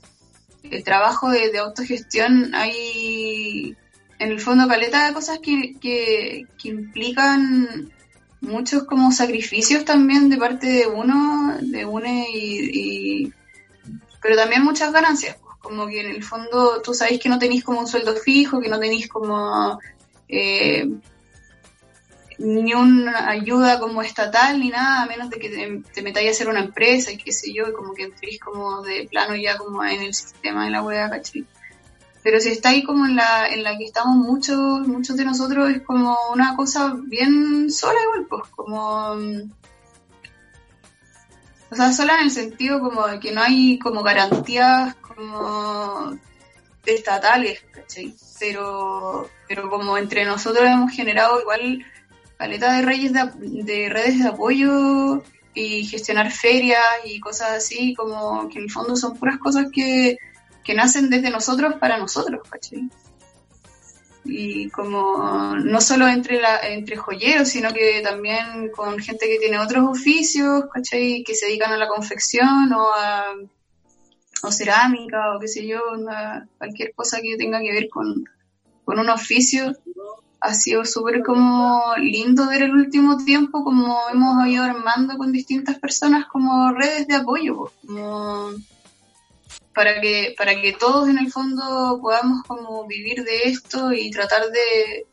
el trabajo de, de autogestión hay en el fondo caleta de cosas que, que, implican muchos como sacrificios también de parte de uno, de une y, pero también muchas ganancias, pues, como que en el fondo tú sabéis que no tenéis como un sueldo fijo, que no tenéis como eh, ni una ayuda como estatal ni nada, a menos de que te, te metáis a hacer una empresa y qué sé yo, y como que entréis como de plano ya como en el sistema de la web, ¿cachai? Pero si estáis como en la, en la que estamos muchos, muchos de nosotros, es como una cosa bien sola igual, pues, como... mm, O sea, sola en el sentido como de que no hay como garantías como estatales, ¿cachai? Pero, pero como entre nosotros hemos generado igual caleta de, reyes de, de redes de apoyo y gestionar ferias y cosas así, como que en el fondo son puras cosas que, que nacen desde nosotros para nosotros, ¿cachai? Y como no solo entre, la, entre joyeros, sino que también con gente que tiene otros oficios, ¿cachai? Que se dedican a la confección o a o cerámica o qué sé yo, cualquier cosa que tenga que ver con, con un oficio. Ha sido súper como lindo ver el último tiempo como hemos ido armando con distintas personas como redes de apoyo, como para que, para que todos en el fondo podamos como vivir de esto y tratar de,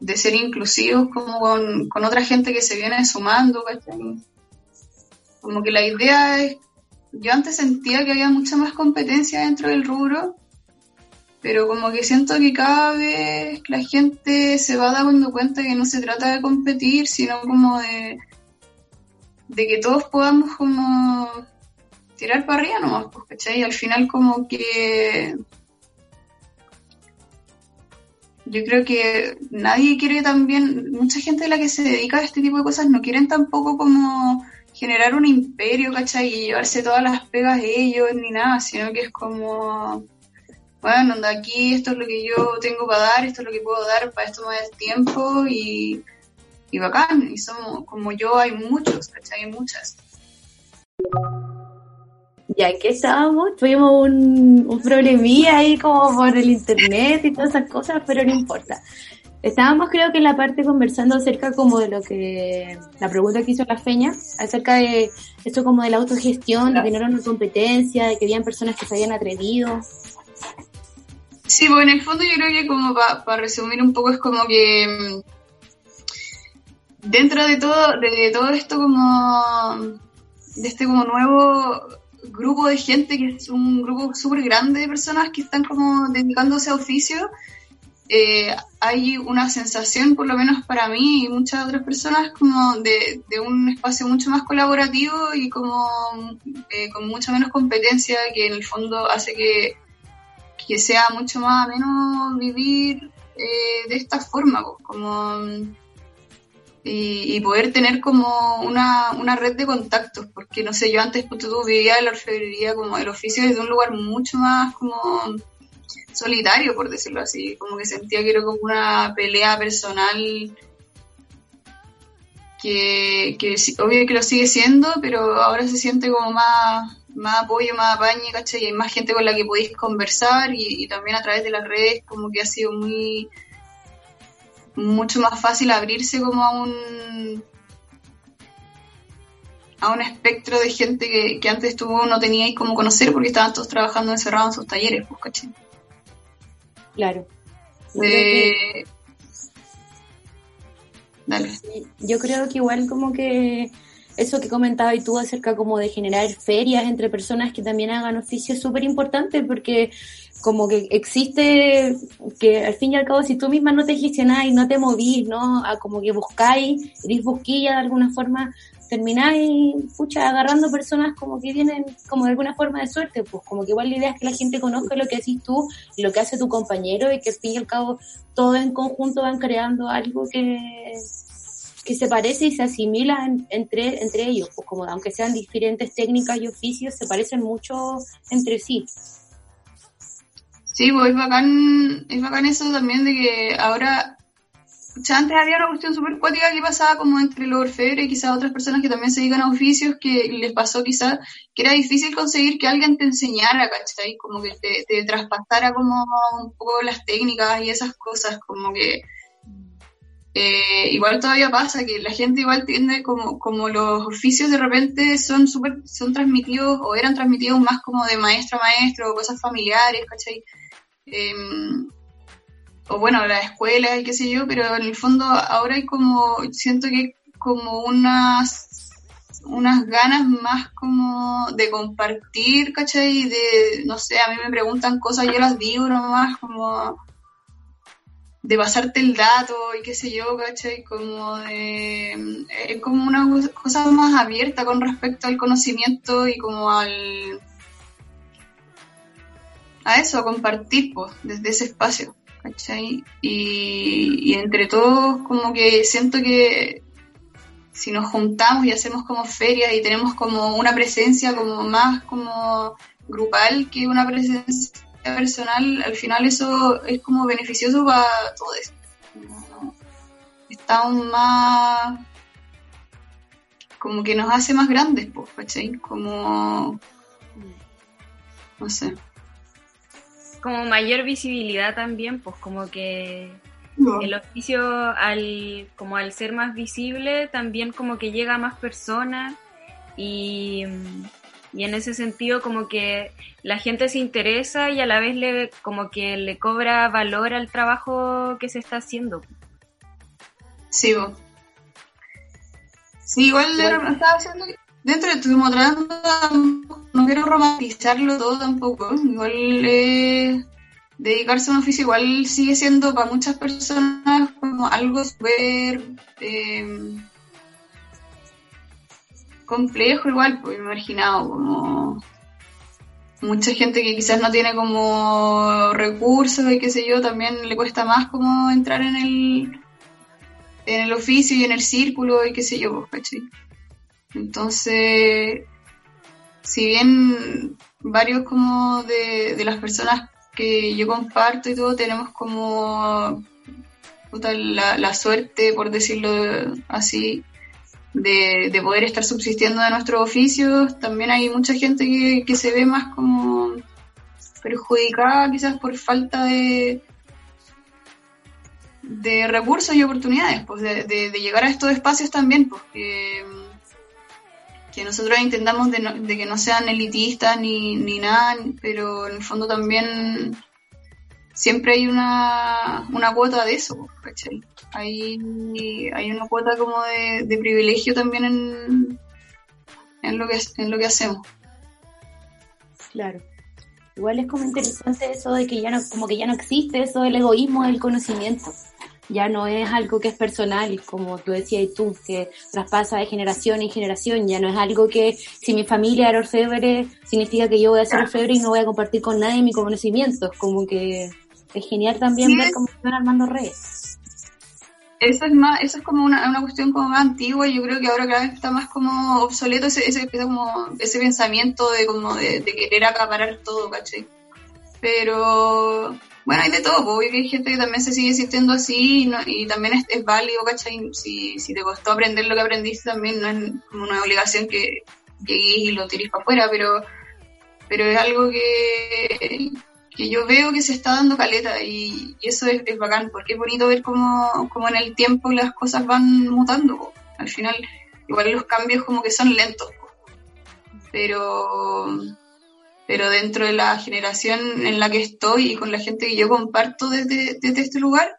de ser inclusivos como con, con otra gente que se viene sumando. Como que la idea es, yo antes sentía que había mucha más competencia dentro del rubro, pero como que siento que cada vez la gente se va dando cuenta que no se trata de competir, sino como de, de que todos podamos como tirar para arriba nomás, pues, ¿cachai? Y al final como que yo creo que nadie quiere también, mucha gente de la que se dedica a este tipo de cosas no quieren tampoco como generar un imperio, ¿cachai? Y llevarse todas las pegas de ellos ni nada, sino que es como, bueno, de aquí esto es lo que yo tengo para dar, esto es lo que puedo dar, para esto me da el tiempo y, y bacán, y somos, como yo hay muchos, ¿cachai? Hay muchas. Ya que estábamos, tuvimos un, un problemilla ahí como por el internet y todas esas cosas, pero no importa. Estábamos creo que en la parte conversando acerca como de lo que, la pregunta que hizo la Feña, acerca de esto como de la autogestión, de que no era una competencia, de que habían personas que se habían atrevido. Sí, pues en el fondo yo creo que como para resumir un poco es como que mm, dentro de todo, de todo esto como de este como nuevo grupo de gente que es un grupo súper grande de personas que están como dedicándose a oficio, eh, hay una sensación, por lo menos para mí y muchas otras personas, como de, un espacio mucho más colaborativo y como eh, con mucha menos competencia que en el fondo hace que, que sea mucho más ameno vivir eh, de esta forma, pues, como y, poder tener como una, una red de contactos, porque no sé, yo antes punto tú vivía en la orfebrería como el oficio desde un lugar mucho más como solitario, por decirlo así, como que sentía que era como una pelea personal que, que obvio que lo sigue siendo, pero ahora se siente como más, más apoyo, más apañe, ¿cachai? Y hay más gente con la que podéis conversar y, y también a través de las redes como que ha sido muy mucho más fácil abrirse como a un a un espectro de gente que, que antes tú no teníais como conocer porque estaban todos trabajando encerrados en sus talleres, pues, ¿cachai? Claro. De... Dale. Yo creo que igual como que eso que comentabas tú acerca como de generar ferias entre personas que también hagan oficio es súper importante porque como que existe que al fin y al cabo si tú misma no te gestionáis, no te movís, ¿no? A como que buscáis, eres busquilla de alguna forma, termináis, pucha, agarrando personas como que vienen como de alguna forma de suerte, pues como que igual la idea es que la gente conozca lo que haces tú y lo que hace tu compañero y que al fin y al cabo todos en conjunto van creando algo que que se parece y se asimila en- entre, entre ellos, pues como aunque sean diferentes técnicas y oficios, se parecen mucho entre sí. Sí, pues es bacán, es bacán eso también de que ahora, o sea, antes había una cuestión súper cuática que pasaba como entre los orfebres y quizás otras personas que también se dedican a oficios que les pasó quizás que era difícil conseguir que alguien te enseñara, ¿cachai? Como que te, te traspasara como un poco las técnicas y esas cosas, como que eh, igual todavía pasa que la gente igual tiende como, como los oficios de repente son súper, son transmitidos o eran transmitidos más como de maestro a maestro, cosas familiares, ¿cachai? Em, o bueno, la escuela y qué sé yo, pero en el fondo ahora hay como, siento que como unas, unas ganas más como de compartir, ¿cachai? De, no sé, a mí me preguntan cosas, yo las digo nomás, como de pasarte el dato y qué sé yo, ¿cachai? Como de... Es como una cosa más abierta con respecto al conocimiento y como al... a eso, a compartir, pues, desde ese espacio, ¿cachai? Y, y entre todos como que siento que si nos juntamos y hacemos como ferias y tenemos como una presencia como más como grupal que una presencia personal, al final eso es como beneficioso para todos. Como Estamos más como que nos hace más grandes, pues, ¿cachai? Como no sé. Como mayor visibilidad también, pues como que el oficio al como al ser más visible también como que llega a más personas y, y en ese sentido como que la gente se interesa y a la vez le como que le cobra valor al trabajo que se está haciendo. Sí, vos. Sí, igual de- Bueno. estaba haciendo dentro de de- no quiero romantizarlo todo tampoco. Igual eh, dedicarse a un oficio igual sigue siendo para muchas personas como algo súper eh, complejo igual, pues marginado, como mucha gente que quizás no tiene como recursos y qué sé yo, también le cuesta más como entrar en el en el oficio y en el círculo y qué sé yo, pues, ¿cachai? Entonces, si bien varios como de, de las personas que yo comparto y todo tenemos como la, la suerte, por decirlo así, de, de poder estar subsistiendo de nuestros oficios, también hay mucha gente que, que se ve más como perjudicada quizás por falta de, de recursos y oportunidades, pues de, de- llegar a estos espacios también, pues que, que nosotros intentamos de, no- de que no sean elitistas ni, ni nada, pero en el fondo también siempre hay una, una cuota de eso, ¿cachai? Hay, hay una cuota como de, privilegio también en, en, lo que, en lo que hacemos. Claro. Igual es como interesante eso de que ya no, como que ya no existe eso del egoísmo del conocimiento. Ya no es algo que es personal, como tú decías tú, que traspasa de generación en generación. Ya no es algo que si mi familia era orfebre, significa que yo voy a ser orfebre y no voy a compartir con nadie mi conocimiento. Como que es genial también Sí, ver cómo están armando redes. Eso es más, eso es como una, una cuestión como más antigua y yo creo que ahora cada vez está más como obsoleto ese, ese, ese como, ese pensamiento de como de, de querer acaparar todo, ¿cachai? Pero bueno, hay de todo, pues, obvio que hay gente que también se sigue sintiendo así y, no- y también es, es válido, ¿cachai? Si, si te costó aprender lo que aprendiste también no es como una obligación que llegues y lo tires para afuera, pero, pero es algo que, que yo veo que se está dando caleta y, eso es, es bacán, porque es bonito ver cómo, cómo en el tiempo las cosas van mutando. Al final, igual los cambios como que son lentos, pero pero dentro de la generación en la que estoy y con la gente que yo comparto desde, desde este lugar,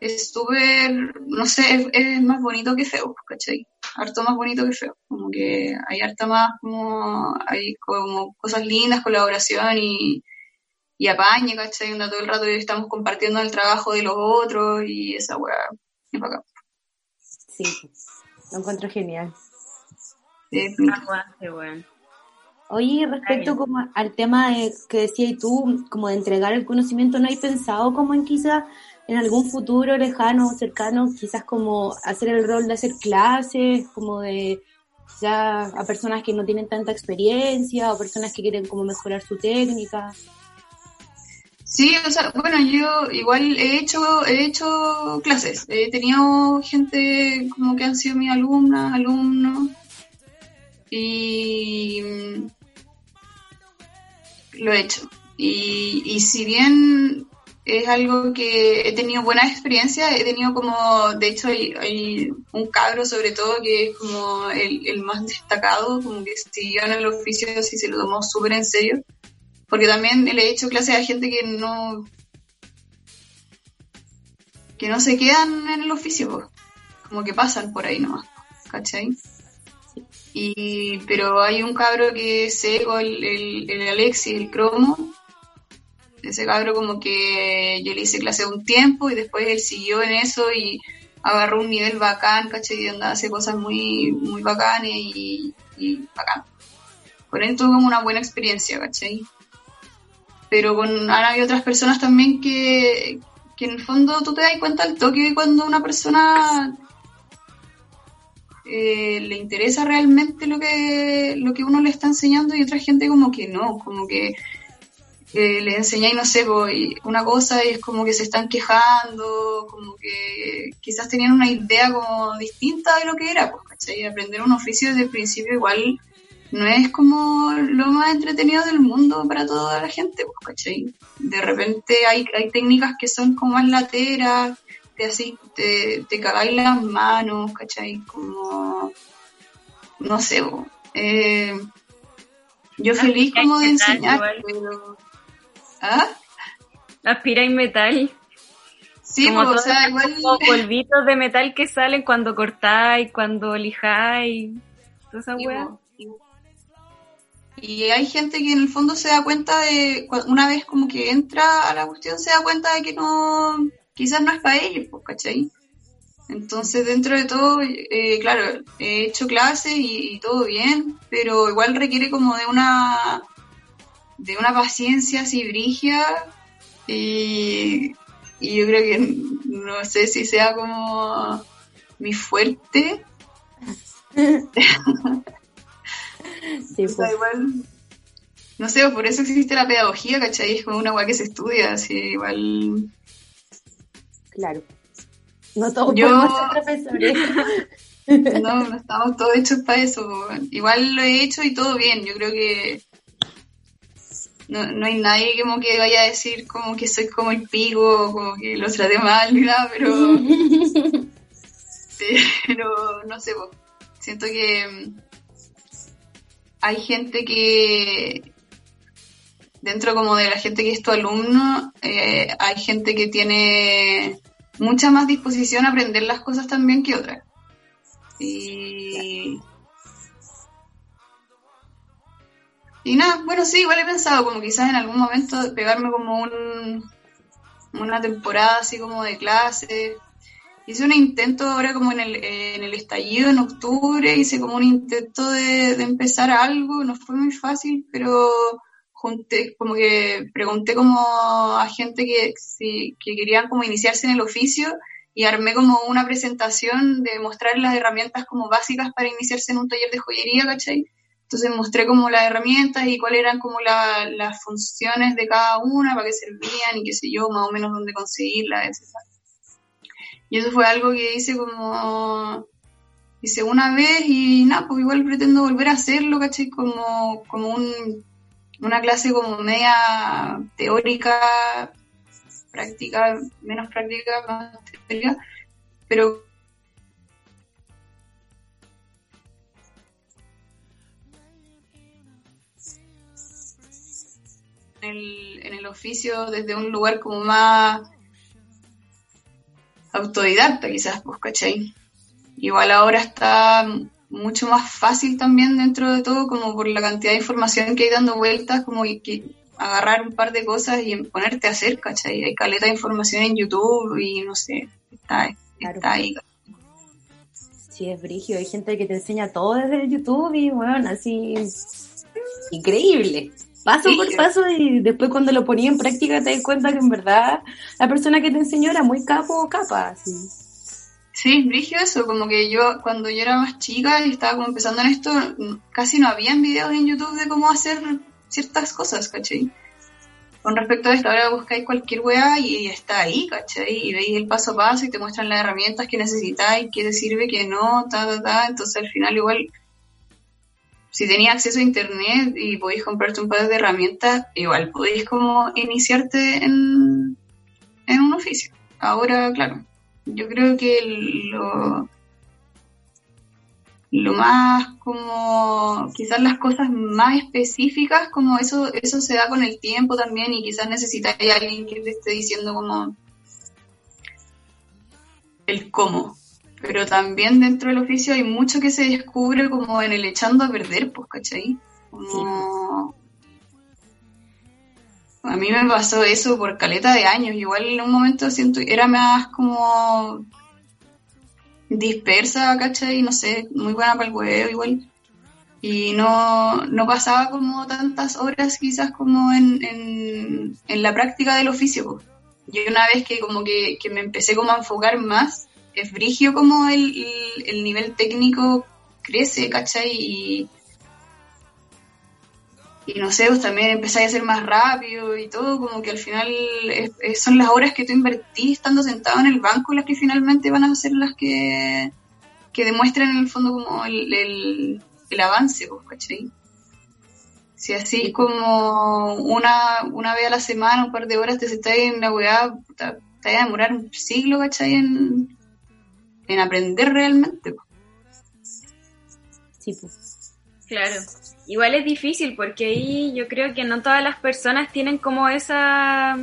es súper, no sé, es, es más bonito que feo, ¿cachai? Harto más bonito que feo. Como que hay harta más, como, hay como cosas lindas, colaboración y, y apañe, ¿cachai? Onda todo el rato estamos compartiendo el trabajo de los otros y esa weá es bacán. Sí, lo encuentro genial. Es Aguante, weón. Oye, respecto como al tema de, que decías tú, como de entregar el conocimiento, ¿no hay pensado como en quizás en algún futuro lejano, cercano, quizás como hacer el rol de hacer clases, como de ya a personas que no tienen tanta experiencia o personas que quieren como mejorar su técnica? Sí, o sea, bueno, yo igual he hecho, he hecho clases, he tenido gente como que han sido mis alumnas, alumnos, y mm, lo he hecho. Y, y si bien es algo que he tenido buenas experiencias, he tenido como, de hecho hay, hay un cabro sobre todo que es como el, el más destacado, como que siguió en el oficio y se lo tomó súper en serio porque también le he hecho clases a gente que no que no se quedan en el oficio como que pasan por ahí nomás ¿cachai? y pero hay un cabro que es seco el, el, el Alexis, el cromo ese cabro como que yo le hice clase un tiempo y después él siguió en eso y agarró un nivel bacán, ¿cachai? Y onda hace cosas muy, muy bacanes y, y bacán. Con él tuve como una buena experiencia, ¿cachai? Pero con ahora hay otras personas también que, que en el fondo tú te das cuenta al toque cuando una persona eh, le interesa realmente lo que lo que uno le está enseñando y otra gente como que no, como que eh, le enseñáis, no sé, y una cosa y es como que se están quejando, como que quizás tenían una idea como distinta de lo que era, pues, ¿cachai? Aprender un oficio desde el principio igual no es como lo más entretenido del mundo para toda la gente, pues, ¿cachai? De repente hay, hay técnicas que son como más lateras, te, así, te, te cagáis las manos, ¿cachai? Como, no sé, eh, yo feliz como de metal enseñar, igual. pero... ¿Ah? Aspira en metal. Sí, como pues, o sea, igual... como *laughs* polvitos de metal que salen cuando cortáis, cuando lijáis. Toda esa Sí. Y hay gente que en el fondo se da cuenta de, una vez como que entra a la cuestión, se da cuenta de que no, quizás no es para ellos, pues, ¿cachai? Entonces, dentro de todo, eh, claro, he hecho clases y, y todo bien, pero igual requiere como de una, de una paciencia así brigia y, y yo creo que no sé si sea como mi fuerte, *laughs* *laughs* Sí, O sea, pues, igual, no sé, por eso existe la pedagogía, ¿cachai? Es como una weá que se estudia, así, igual. claro. No todos Yo- podemos ser profesores. *laughs* No, no estamos todos hechos para eso. Igual lo he hecho y todo bien. Yo creo que no, no hay nadie como que vaya a decir como que soy como el pico, como que lo traté mal ni nada, pero, *laughs* pero no sé, siento que hay gente que dentro como de la gente que es tu alumno, eh, hay gente que tiene mucha más disposición a aprender las cosas también que otras. Y... Y nada, bueno, sí, igual he pensado como quizás en algún momento pegarme como un, una temporada así como de clase. Hice un intento ahora como en el, en el estallido en octubre, hice como un intento de, de empezar algo, no fue muy fácil, pero junté, como que pregunté como a gente que, si, que querían como iniciarse en el oficio y armé como una presentación de mostrar las herramientas como básicas para iniciarse en un taller de joyería, ¿cachai? Entonces mostré como las herramientas y cuáles eran como la- las funciones de cada una, para qué servían y qué sé yo, más o menos dónde conseguirlas, etc. Y eso fue algo que hice como, hice una vez y nada, pues igual pretendo volver a hacerlo, ¿cachai? Como, como un, una clase como media teórica, práctica, menos práctica, más teórica, pero en el, en el oficio desde un lugar como más autodidacta quizás, pues, ¿cachai? Igual ahora está mucho más fácil también dentro de todo, como por la cantidad de información que hay dando vueltas, como que, agarrar un par de cosas y ponerte a hacer, ¿cachai? Hay caleta de información en YouTube y no sé, está, Claro. está ahí. Sí, es brigio. Hay gente que te enseña todo desde YouTube y, bueno, así. Increíble. Paso Sí. por paso y después cuando lo ponía en práctica te das cuenta que en verdad la persona que te enseñó era muy capo o capa. Así. Sí, brigio eso, como que yo cuando yo era más chica y estaba como empezando en esto, casi no habían videos en YouTube de cómo hacer ciertas cosas, ¿cachai? Con respecto a esto, ahora buscáis cualquier weá y está ahí, ¿cachai? Y veis el paso a paso y te muestran las herramientas que necesitáis, qué te sirve, qué no, ta, ta, ta. Entonces al final igual, si tenías acceso a internet y podéis comprarte un par de herramientas, igual podéis como iniciarte en, en un oficio. Ahora, claro, yo creo que lo, lo más como quizás las cosas más específicas como eso eso se da con el tiempo también y quizás necesitáis a alguien que te esté diciendo como el cómo pero también dentro del oficio hay mucho que se descubre como en el echando a perder pues ¿cachai? como a mí me pasó eso por caleta de años igual en un momento siento era más como dispersa, ¿cachai? No sé, muy buena para el huevo igual. Y no, no pasaba como tantas horas quizás como en, en, en la práctica del oficio. po. Yo una vez que como que, que me empecé como a enfocar más, es brigio como el, el, el nivel técnico crece, ¿cachai? Y, y no sé, pues también empezáis a ser más rápido y todo, como que al final es- es- son las horas que tú invertís estando sentado en el banco las que finalmente van a ser las que, que demuestran en el fondo como el, el, el avance, pues, ¿cachai? Si así como una, una vez a la semana, un par de horas te sentás en la weá, puta, te vas a demorar un siglo, ¿cachai? En, en aprender realmente. Sí, pues. Claro. Igual es difícil porque ahí yo creo que no todas las personas tienen como esa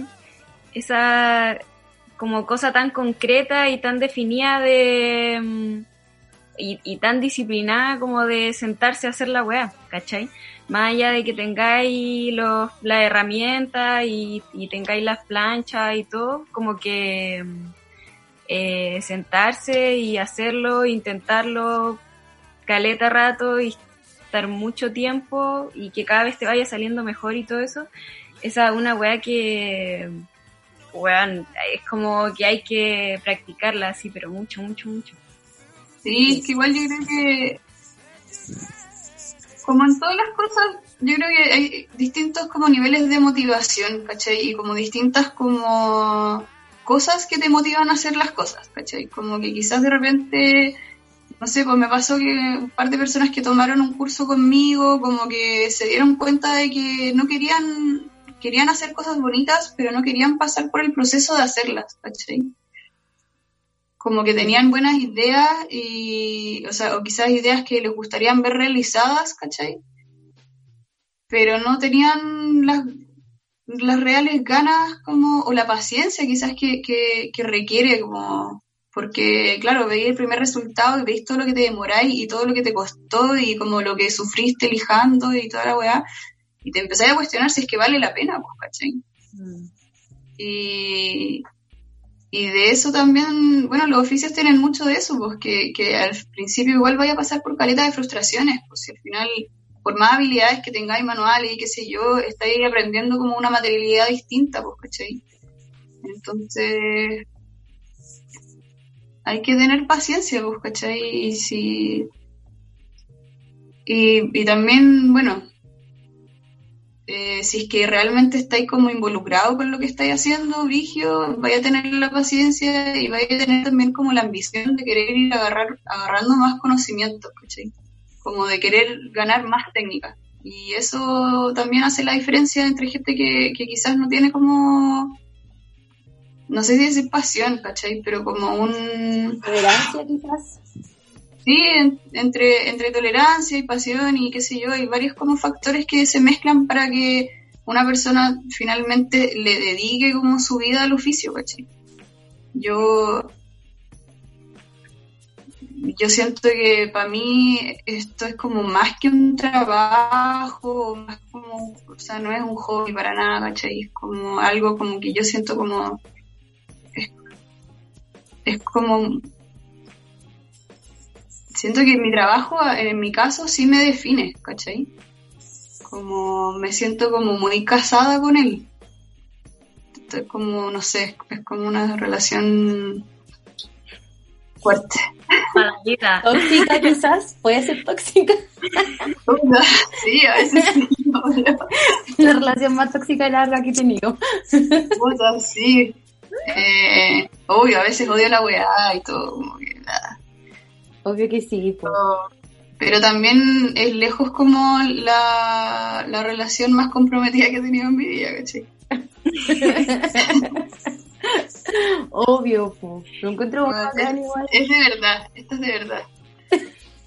esa como cosa tan concreta y tan definida de mm, y, y tan disciplinada como de sentarse a hacer la weá, ¿cachai? Más allá de que tengáis los, las herramientas y, y tengáis las planchas y todo, como que mm, eh, sentarse y hacerlo, intentarlo caleta rato y estar mucho tiempo y que cada vez te vaya saliendo mejor y todo eso, esa es una weá que, weón, es como que hay que practicarla así, pero mucho, mucho, mucho. Sí, es que igual yo creo que, como en todas las cosas, yo creo que hay distintos como niveles de motivación, ¿cachai? Y como distintas como cosas que te motivan a hacer las cosas, ¿cachai? Como que quizás de repente, no sé, pues me pasó que un par de personas que tomaron un curso conmigo, como que se dieron cuenta de que no querían, querían hacer cosas bonitas, pero no querían pasar por el proceso de hacerlas, ¿cachai? como que tenían buenas ideas y, o sea, o quizás ideas que les gustarían ver realizadas, ¿cachai? Pero no tenían las, las reales ganas como, o la paciencia quizás que, que, que requiere como, porque claro, veis el primer resultado y veis todo lo que te demoráis y todo lo que te costó y como lo que sufriste lijando y toda la weá, y te empezáis a cuestionar si es que vale la pena, pues, ¿cachai? Mm. Y, y de eso también, bueno, los oficios tienen mucho de eso, pues que, que al principio igual vaya a pasar por caleta de frustraciones, pues si al final, por más habilidades que tengáis manuales y qué sé yo, estáis aprendiendo como una materialidad distinta, pues, ¿cachai? Entonces, hay que tener paciencia, pues, ¿cachai? Y si... Y, y también, bueno, eh, si es que realmente estáis como involucrado con lo que estáis haciendo, Vigio, vaya a tener la paciencia y vaya a tener también como la ambición de querer ir agarrar, agarrando más conocimientos, ¿cachai? Como de querer ganar más técnica. Y eso también hace la diferencia entre gente que, que quizás no tiene como, no sé si decir pasión, ¿cachai? Pero como un, Tolerancia quizás. Sí, en- entre, entre tolerancia y pasión y qué sé yo, hay varios como factores que se mezclan para que una persona finalmente le dedique como su vida al oficio, ¿cachai? Yo, yo siento que para mí esto es como más que un trabajo, más como, o sea, no es un hobby para nada, ¿cachai? Es como algo como que yo siento como, es, es como siento que mi trabajo, en mi caso, sí me define, ¿cachai? Como me siento como muy casada con él. Es como, no sé, es como una relación fuerte. Para la vida. Tóxica quizás, puede ser tóxica. Sí, a veces sí. La relación más tóxica y larga que he tenido. Puta, sí. Eh, obvio, a veces odio la weá y todo, como que nada. Obvio que sí, pues. Pero también es lejos como la, la relación más comprometida que he tenido en mi vida, ¿cachai? *laughs* Obvio, pues. Lo encuentro Bueno, bacán igual. Es de verdad, esto es de verdad.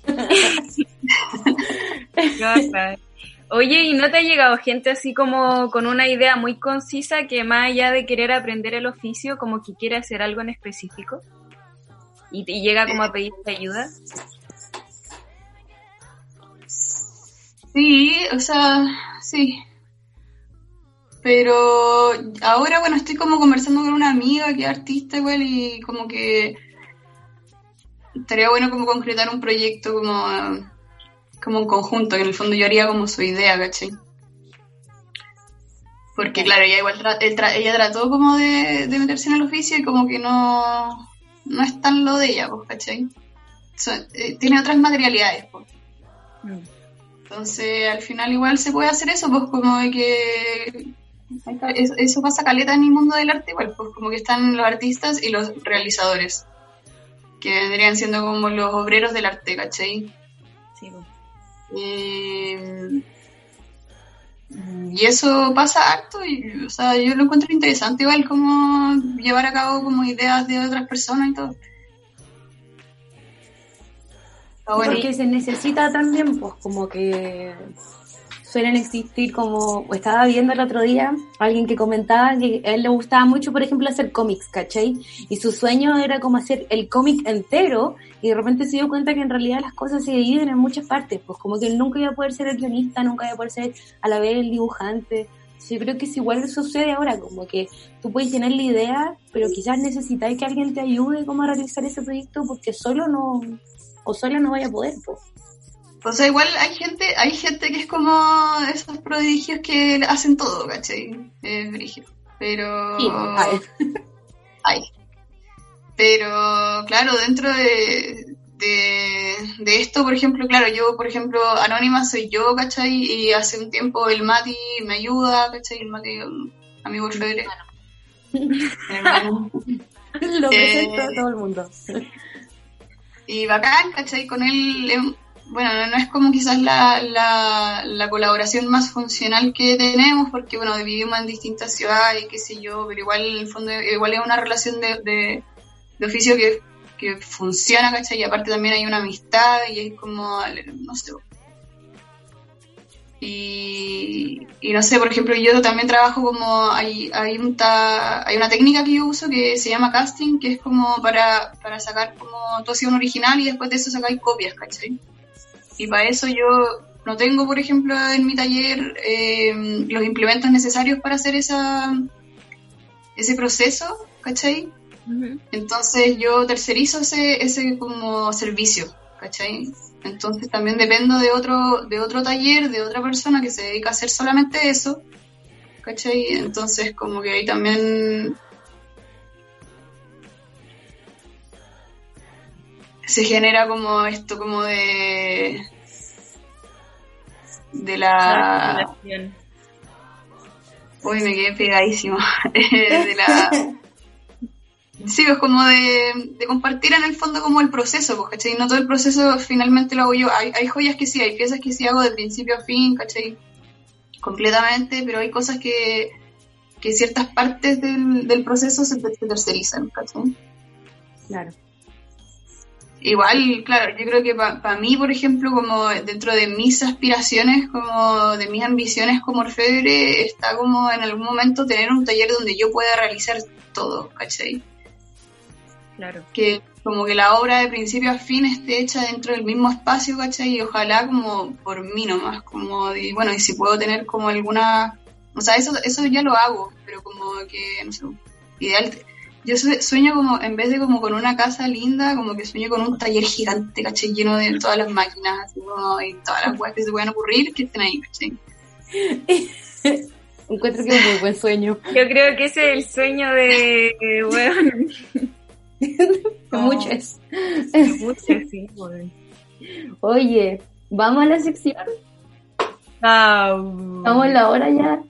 *laughs* Oye, ¿y no te ha llegado gente así como con una idea muy concisa que más allá de querer aprender el oficio, como que quiere hacer algo en específico? ¿Y, y llega como a pedirte ayuda? Sí, o sea, sí. Pero ahora, bueno, estoy como conversando con una amiga que es artista igual y como que estaría bueno como concretar un proyecto como, como en conjunto, que en el fondo yo haría como su idea, ¿cachai? Porque claro, ella igual tra- tra- ella trató como de, de meterse en el oficio y como que no, no es tan lo de ella, pues, ¿cachai? So- eh, tiene otras materialidades, pues. Entonces, al final igual se puede hacer eso, pues como de que es- eso pasa caleta en el mundo del arte igual, pues como que están los artistas y los realizadores, que vendrían siendo como los obreros del arte, ¿cachai? Sí. Eh, y eso pasa harto, y, o sea, yo lo encuentro interesante igual como llevar a cabo como ideas de otras personas y todo. Porque se necesita también, pues, como que suelen existir como, estaba viendo el otro día, alguien que comentaba que a él le gustaba mucho, por ejemplo, hacer cómics, ¿cachai? Y su sueño era como hacer el cómic entero, y de repente se dio cuenta que en realidad las cosas se dividen en muchas partes, pues como que él nunca iba a poder ser el guionista, nunca iba a poder ser a la vez el dibujante. Yo creo que es igual sucede ahora, como que tú puedes tener la idea, pero quizás necesitáis que alguien te ayude como a realizar ese proyecto, porque solo no, o sola no vaya a poder, pues. O sea, igual hay gente, hay gente que es como esos prodigios que hacen todo, ¿cachai? Es brígido. Pero. Sí. *laughs* Hay. Pero, claro, dentro de, de, de esto, por ejemplo, claro, yo, por ejemplo, Anónima soy yo, ¿cachai? Y hace un tiempo el Mati me ayuda, ¿cachai? El Mati, amigo Fedre. Hermano. *laughs* *laughs* Lo presento Eh, a todo el mundo. Y bacán, ¿cachai? Con él, bueno, no, no es como quizás la, la, la colaboración más funcional que tenemos, porque, bueno, vivimos en distintas ciudades qué sé yo, pero igual, en el fondo, igual es una relación de, de, de oficio que, que funciona, ¿cachai? Y aparte también hay una amistad y es como, no sé. Y, y no sé, por ejemplo, yo también trabajo como, hay, hay, un ta- hay una técnica que yo uso que se llama casting, que es como para, para sacar como tú has sido un original y después de eso sacáis copias, ¿cachai? Y para eso yo no tengo, por ejemplo, en mi taller eh, los implementos necesarios para hacer esa, ese proceso, ¿cachai? Entonces yo tercerizo ese, ese como servicio, ¿cachai? Entonces también dependo de otro, de otro taller, de otra persona que se dedica a hacer solamente eso, ¿cachai? Entonces como que ahí también se genera como esto como de de la uy me quedé pegadísimo *laughs* de la *laughs* Sí, es como de, de compartir en el fondo como el proceso, pues, ¿cachai? No todo el proceso finalmente lo hago yo. Hay, hay joyas que sí, hay piezas que sí hago de principio a fin, ¿cachai? Completamente, pero hay cosas que, que ciertas partes del, del proceso se, se tercerizan, ¿cachai? Claro. Igual, claro, yo creo que para mí, por ejemplo, como dentro de mis aspiraciones, como de mis ambiciones como orfebre, está como en algún momento tener un taller donde yo pueda realizar todo, ¿cachai? Claro. Que como que la obra de principio a fin esté hecha dentro del mismo espacio, ¿cachai? Y ojalá como por mí nomás, como, y bueno, y si puedo tener como alguna, o sea, eso, eso ya lo hago, pero como que, no sé, ideal, yo sue- sueño como, en vez de como con una casa linda, como que sueño con un taller gigante, ¿cachai? Lleno de todas las máquinas, así como, y todas las cosas que se puedan ocurrir, que estén ahí, ¿cachai? *laughs* Encuentro que es un muy buen sueño. Yo creo que ese es el sueño de, de weón, *laughs* De muchos. de muchos, sí, weón. Oye, vamos a la sección. Ah, Vamos a la hora ya.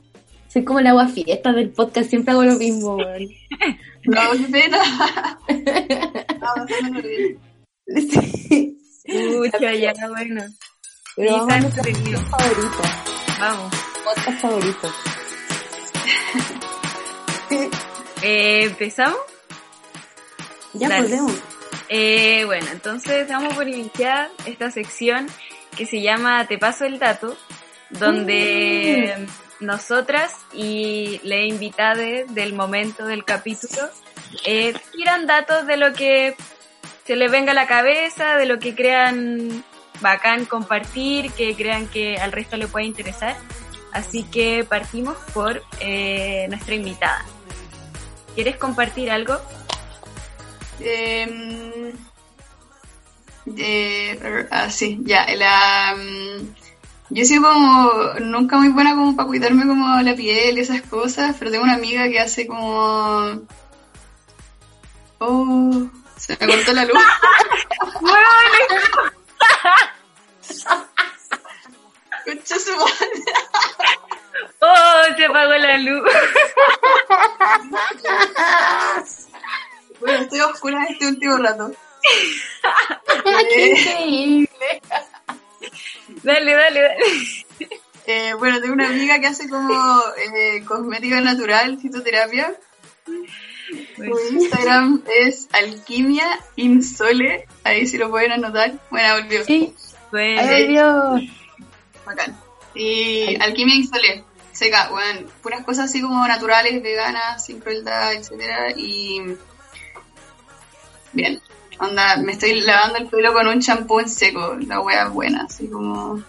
Soy como el agua fiesta del podcast, siempre hago lo mismo, weón. *laughs* No, *laughs* qué pena. no, *laughs* pasándolo bien. Sí. Pucha, ya, bueno. Pero vamos a sección favorita, Vamos. podcast favorito. *laughs* Eh, ¿Empezamos? Ya Dale. podemos. Eh, bueno, entonces vamos por iniciar esta sección que se llama Te paso el dato, donde nosotras y la invitada del momento del capítulo eh, datos de lo que se les venga a la cabeza, de lo que crean bacán compartir, que crean que al resto le puede interesar. Así que partimos por eh, nuestra invitada. ¿Quieres compartir algo? Eh, eh, ah, sí, ya. La, mm, yo he sido como nunca muy buena como para cuidarme como la piel y esas cosas, pero tengo una amiga que hace como... Oh, se me cortó la luz. *laughs* *laughs* ¡Oh! Se apagó la luz. Bueno, estoy a oscura este último rato. *laughs* ¡Qué Eh, increíble! Dale, dale, dale. Eh, bueno, tengo una amiga que hace como eh, cosmética natural, fitoterapia. Su Instagram es alquimia insole. Ahí si lo pueden anotar. Bueno, volvió. Sí, Bueno, ahí volvió. Bacán. Y alquimia insole. Seca, bueno, puras cosas así como naturales, veganas, sin crueldad, etcétera Y bien. Onda, me estoy lavando el pelo con un champú en seco. La wea es buena, así como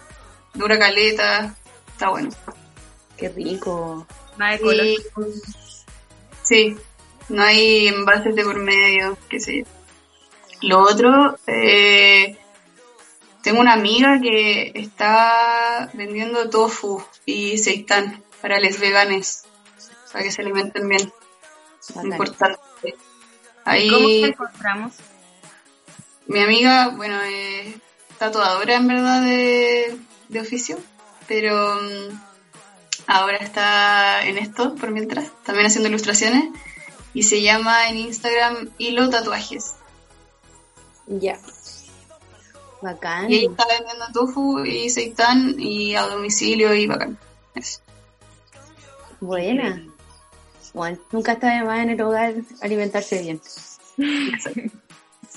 dura caleta. Está bueno. Qué rico. más ecológico. Y, sí, no hay envases de por medio, qué sé yo. Lo otro, eh, tengo una amiga que está vendiendo tofu y seitán para los veganes, para que se alimenten bien. Bacán. Importante. ¿Cómo Ahí te encontramos? Mi amiga, bueno, es tatuadora en verdad de, de oficio, pero mm, ahora está en esto por mientras, también haciendo ilustraciones y se llama en Instagram Hilo Tatuajes. Ya. Bacán. Y ella está vendiendo tofu y seitán y a domicilio y bacán. Eso. Buena. Bueno, nunca está de más en el hogar alimentarse bien.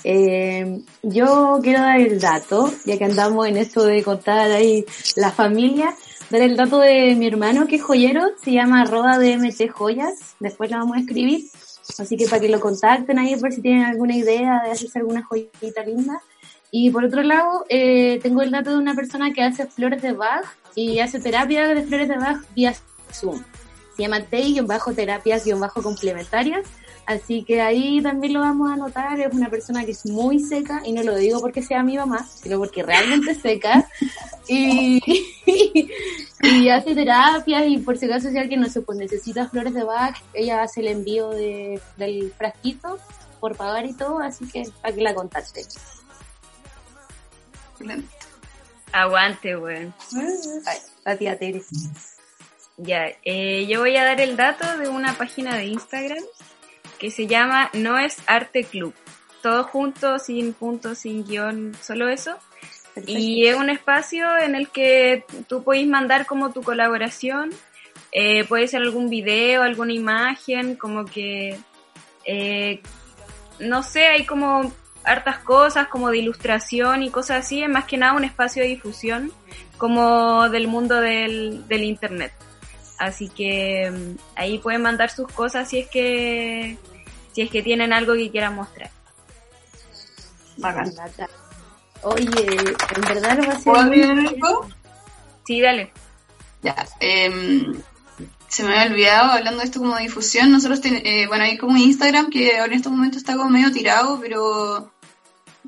Eh, yo quiero dar el dato, ya que andamos en esto de contar ahí la familia, dar el dato de mi hermano que es joyero, se llama arroba DMT Joyas, después lo vamos a escribir, así que para que lo contacten ahí por si tienen alguna idea de hacerse alguna joyita linda. Y por otro lado, eh, tengo el dato de una persona que hace flores de Bach y hace terapia de flores de Bach vía Zoom. Se llama TEI-terapias-complementarias. Así que ahí también lo vamos a anotar. Es una persona que es muy seca y no lo digo porque sea mi mamá, sino porque realmente es seca. *laughs* Y, *laughs* y hace terapias y por si acaso si alguien no se pues necesita flores de Bach, ella hace el envío de, del frasquito por pagar y todo, así que para que la contacte. Aguante, weón. La tía Tere. Ya, eh, yo voy a dar el dato de una página de Instagram que se llama No es Arte Club. Todo junto, sin puntos, sin guion, solo eso. Y es un espacio en el que tú podéis mandar como tu colaboración, eh, puede ser algún video, alguna imagen, como que, eh, no sé, hay como hartas cosas como de ilustración y cosas así, es más que nada un espacio de difusión como del mundo del, del internet. Así que mm, ahí pueden mandar sus cosas si es que si es que tienen algo que quieran mostrar. Bacán. Oye, en verdad lo va a ser ¿Puedo algo? Sí, dale. Ya, em, se me había olvidado, hablando de esto como difusión, nosotros, ten- eh, bueno, hay como Instagram que ahora en estos momentos está como medio tirado, pero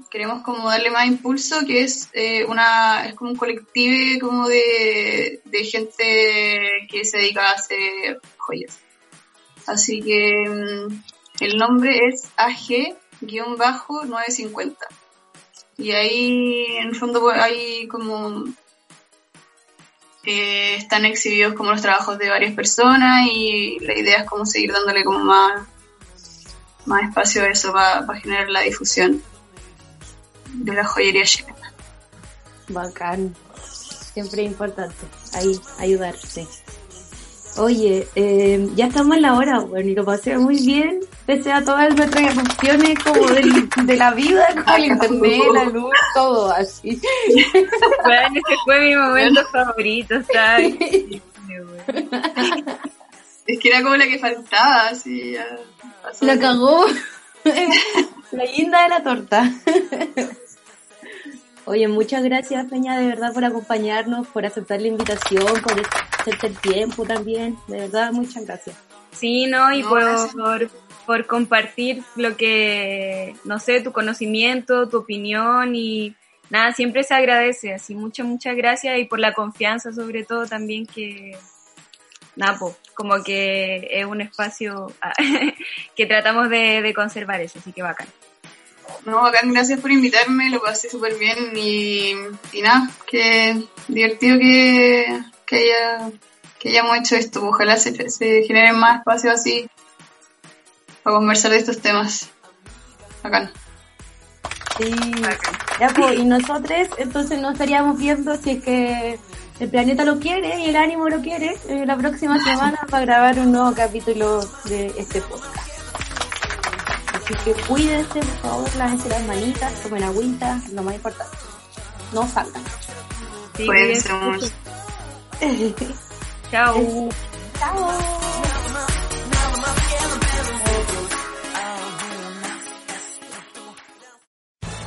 queremos como darle más impulso, que es eh, una, es como un colectivo como de, de gente que se dedica a hacer joyas. Así que mm, el nombre es AG-950. Y ahí en el fondo pues, hay como eh, están exhibidos como los trabajos de varias personas y la idea es como seguir dándole como más, más espacio a eso para generar la difusión de la joyería chilena. Bacán. Siempre es importante. Ahí, ayudarse. Oye, eh, ya estamos en la hora, bueno, y lo pasé muy bien, pese a todas nuestras erupciones como del- de la vida, como el internet, la luz, todo así. Bueno, ese fue mi momento favorito, weón. Es que era como la que faltaba, así ya pasó. La cagó. *laughs* la guinda de la torta. *laughs* Oye, muchas gracias, Peña, de verdad, por acompañarnos, por aceptar la invitación, por hacerte el tiempo también. De verdad, muchas gracias. Sí, ¿no? Y No, por, gracias. por, por compartir lo que, no sé, tu conocimiento, tu opinión y nada, siempre se agradece. Así, muchas, muchas gracias y por la confianza sobre todo también que, nada, po, como que es un espacio ah, *laughs* que tratamos de, de conservar eso, así que bacán. No, bacán, gracias por invitarme, lo pasé súper bien y, y nada, que divertido que, que, haya, que hayamos hecho esto. Ojalá se, se generen más espacios así para conversar de estos temas. Bacán. Sí. Ya, pues, y nosotros entonces nos estaríamos viendo si es que el planeta lo quiere y el ánimo lo quiere eh, la próxima semana para grabar un nuevo capítulo de este podcast. Así que cuídense, por favor, lávense las manitas, tomen agüita, lo más importante. No salgan. Sí. *laughs* Chao. Chao.